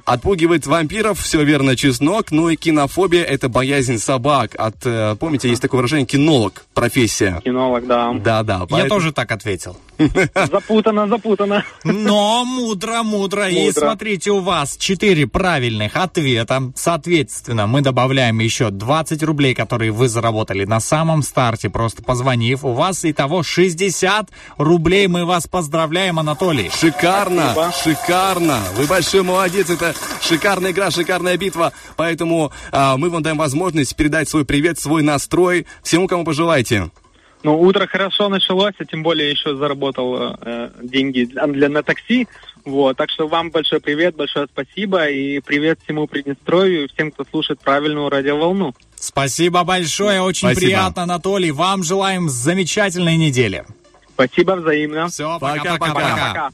Отпугивает вампиров, все верно, чеснок. Ну и кинофобия это боязнь собак. От, э, помните, есть такое выражение кинолог, профессия. Кинолог, да. Да, да. Я поэтому- тоже так ответил. Запутано, запутано. Но мудро, мудро. И смотрите, у вас 4 правильных ответа. Соответственно, мы добавляем еще 20 рублей, которые вы заработали на самом старте, просто позвонив. У вас итого 60 рублей. Мы вас поздравляем, Анатолий. Шикарно, шикарно. Вы большой молодец. Это шикарная игра, шикарная битва. Поэтому а, мы вам даем возможность передать свой привет, свой настрой всему, кому пожелаете. Ну, утро хорошо началось, а тем более еще заработал э, деньги для, для- на такси. Вот, так что вам большой привет, большое спасибо и привет всему Приднестровью и всем, кто слушает правильную радиоволну. Спасибо большое, очень Спасибо. приятно, Анатолий. Вам желаем замечательной недели. Спасибо взаимно. Все, пока-пока.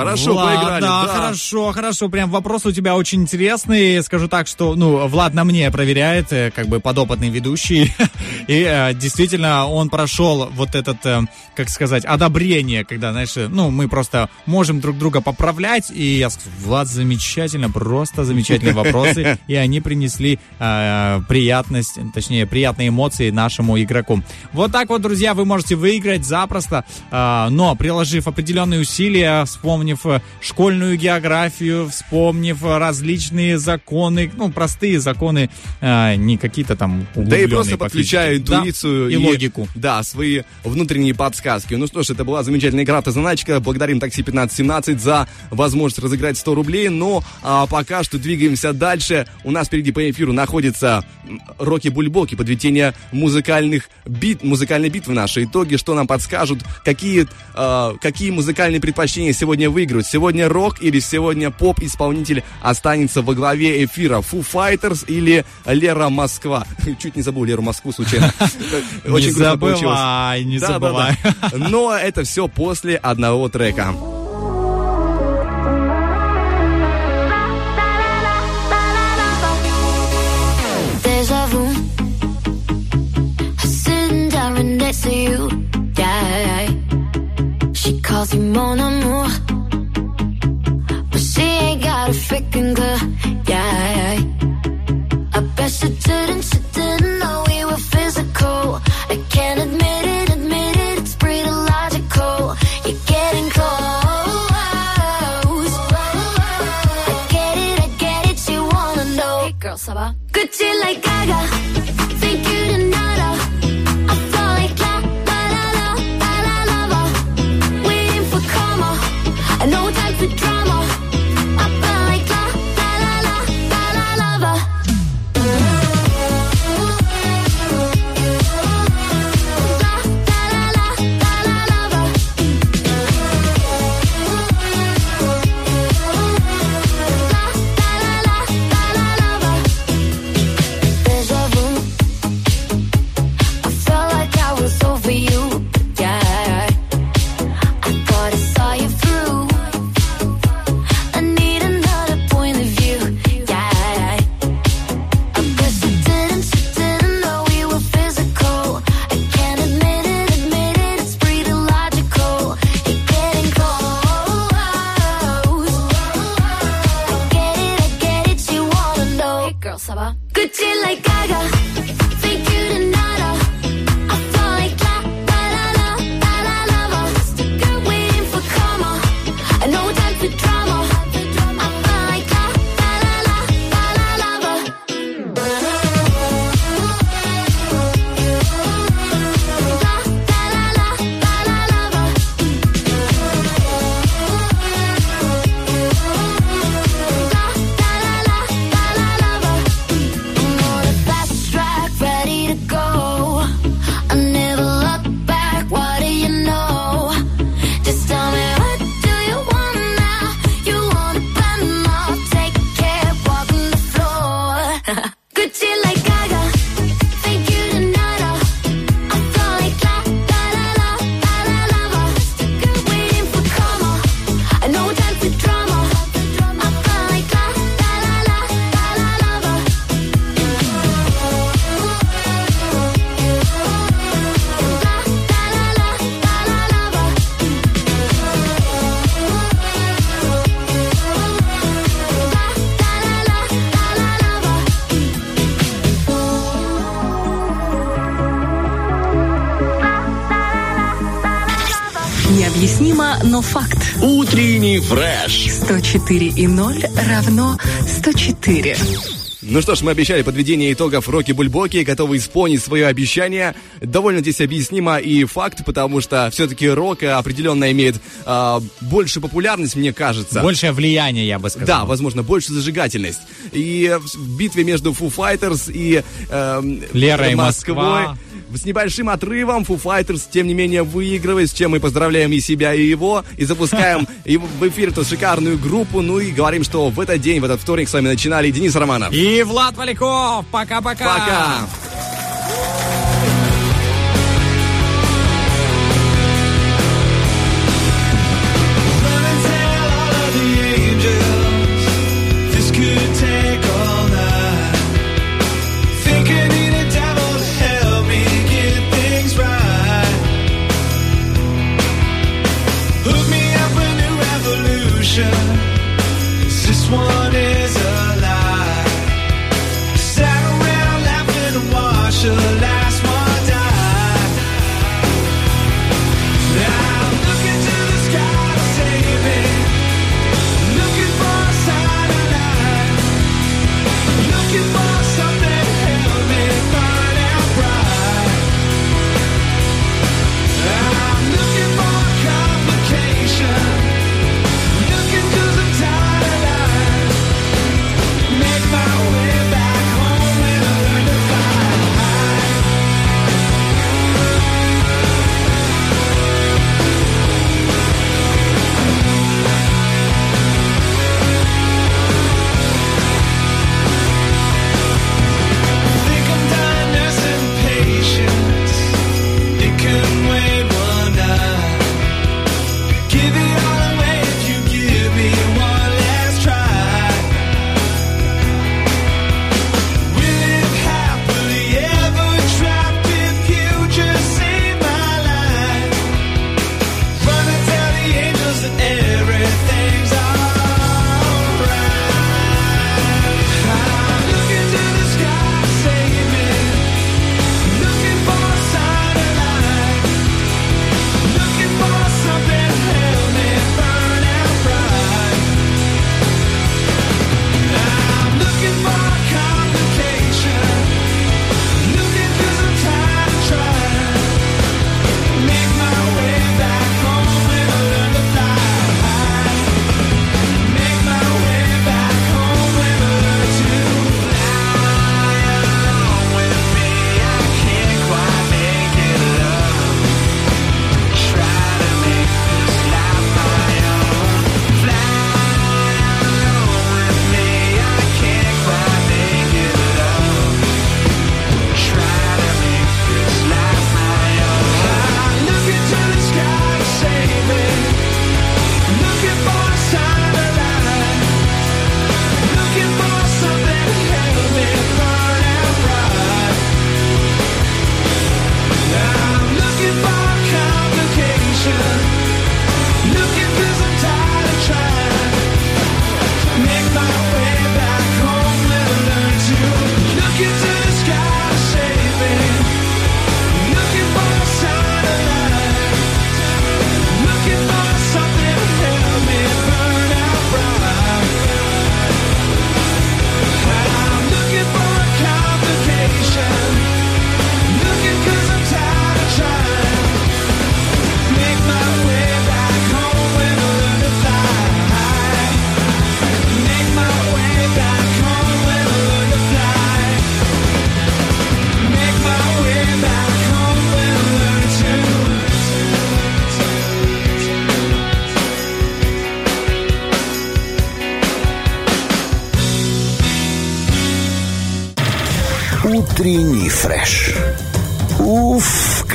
Хорошо Влад, поиграли, Да, да. хорошо, хорошо. Прям вопрос у тебя очень интересный. Скажу так, что, ну, Влад на мне проверяет, э, как бы подопытный ведущий. И э, действительно, он прошел вот этот, э, как сказать, одобрение, когда, знаешь, ну, мы просто можем друг друга поправлять. И я сказал, Влад, замечательно, просто замечательные вопросы. И они принесли э, приятность, точнее, приятные эмоции нашему игроку. Вот так вот, друзья, вы можете выиграть запросто, но приложив определенные усилия, вспомнив э, школьную географию, вспомнив э, различные законы, ну, простые законы, э, не какие-то там Да и просто по подключая физике. Да, интуицию и логику. Да, свои внутренние подсказки. Ну что ж, это была замечательная игра «Автозаначка». Благодарим такси 1517 за возможность разыграть 100 рублей. Но а, пока что двигаемся дальше. У нас впереди по эфиру находится м, Рокки Бульбоки, подведение музыкальных бит, музыкальной битвы наши итоги, что нам подскажут, какие, а, какие музыкальные предпочтения сегодня выиграют. Сегодня рок или сегодня поп-исполнитель останется во главе эфира. Foo Fighters или Лера Москва. Чуть не забыл Леру Москву случайно. Не Очень грустно получилось. забывай, не забывай. Но это все после одного трека. Calls you mon amour. got a freaking clue. Yeah. I bet you didn't, you didn't know we were physical. I can't admit it, admit it, it's pretty logical. You're getting close. I get it, I get it, you wanna know. Hey girl, ça Good, Gucci like Gaga. 4 и 0 равно 104. Ну что ж, мы обещали подведение итогов Рокки Бульбоки, готовы исполнить свое обещание. Довольно здесь объяснимо и факт, потому что все-таки рок определенно имеет э, большую популярность, мне кажется. Большее влияние, я бы сказал. Да, возможно, больше зажигательность. И в битве между Foo Fighters и э, Лера Москвой... Москва с небольшим отрывом Foo Fighters, тем не менее, выигрывает, с чем мы поздравляем и себя, и его, и запускаем и в эфир эту шикарную группу. Ну и говорим, что в этот день, в этот вторник с вами начинали Денис Романов. И Влад Поляков. Пока-пока. Пока. -пока. Пока.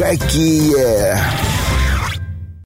Какие!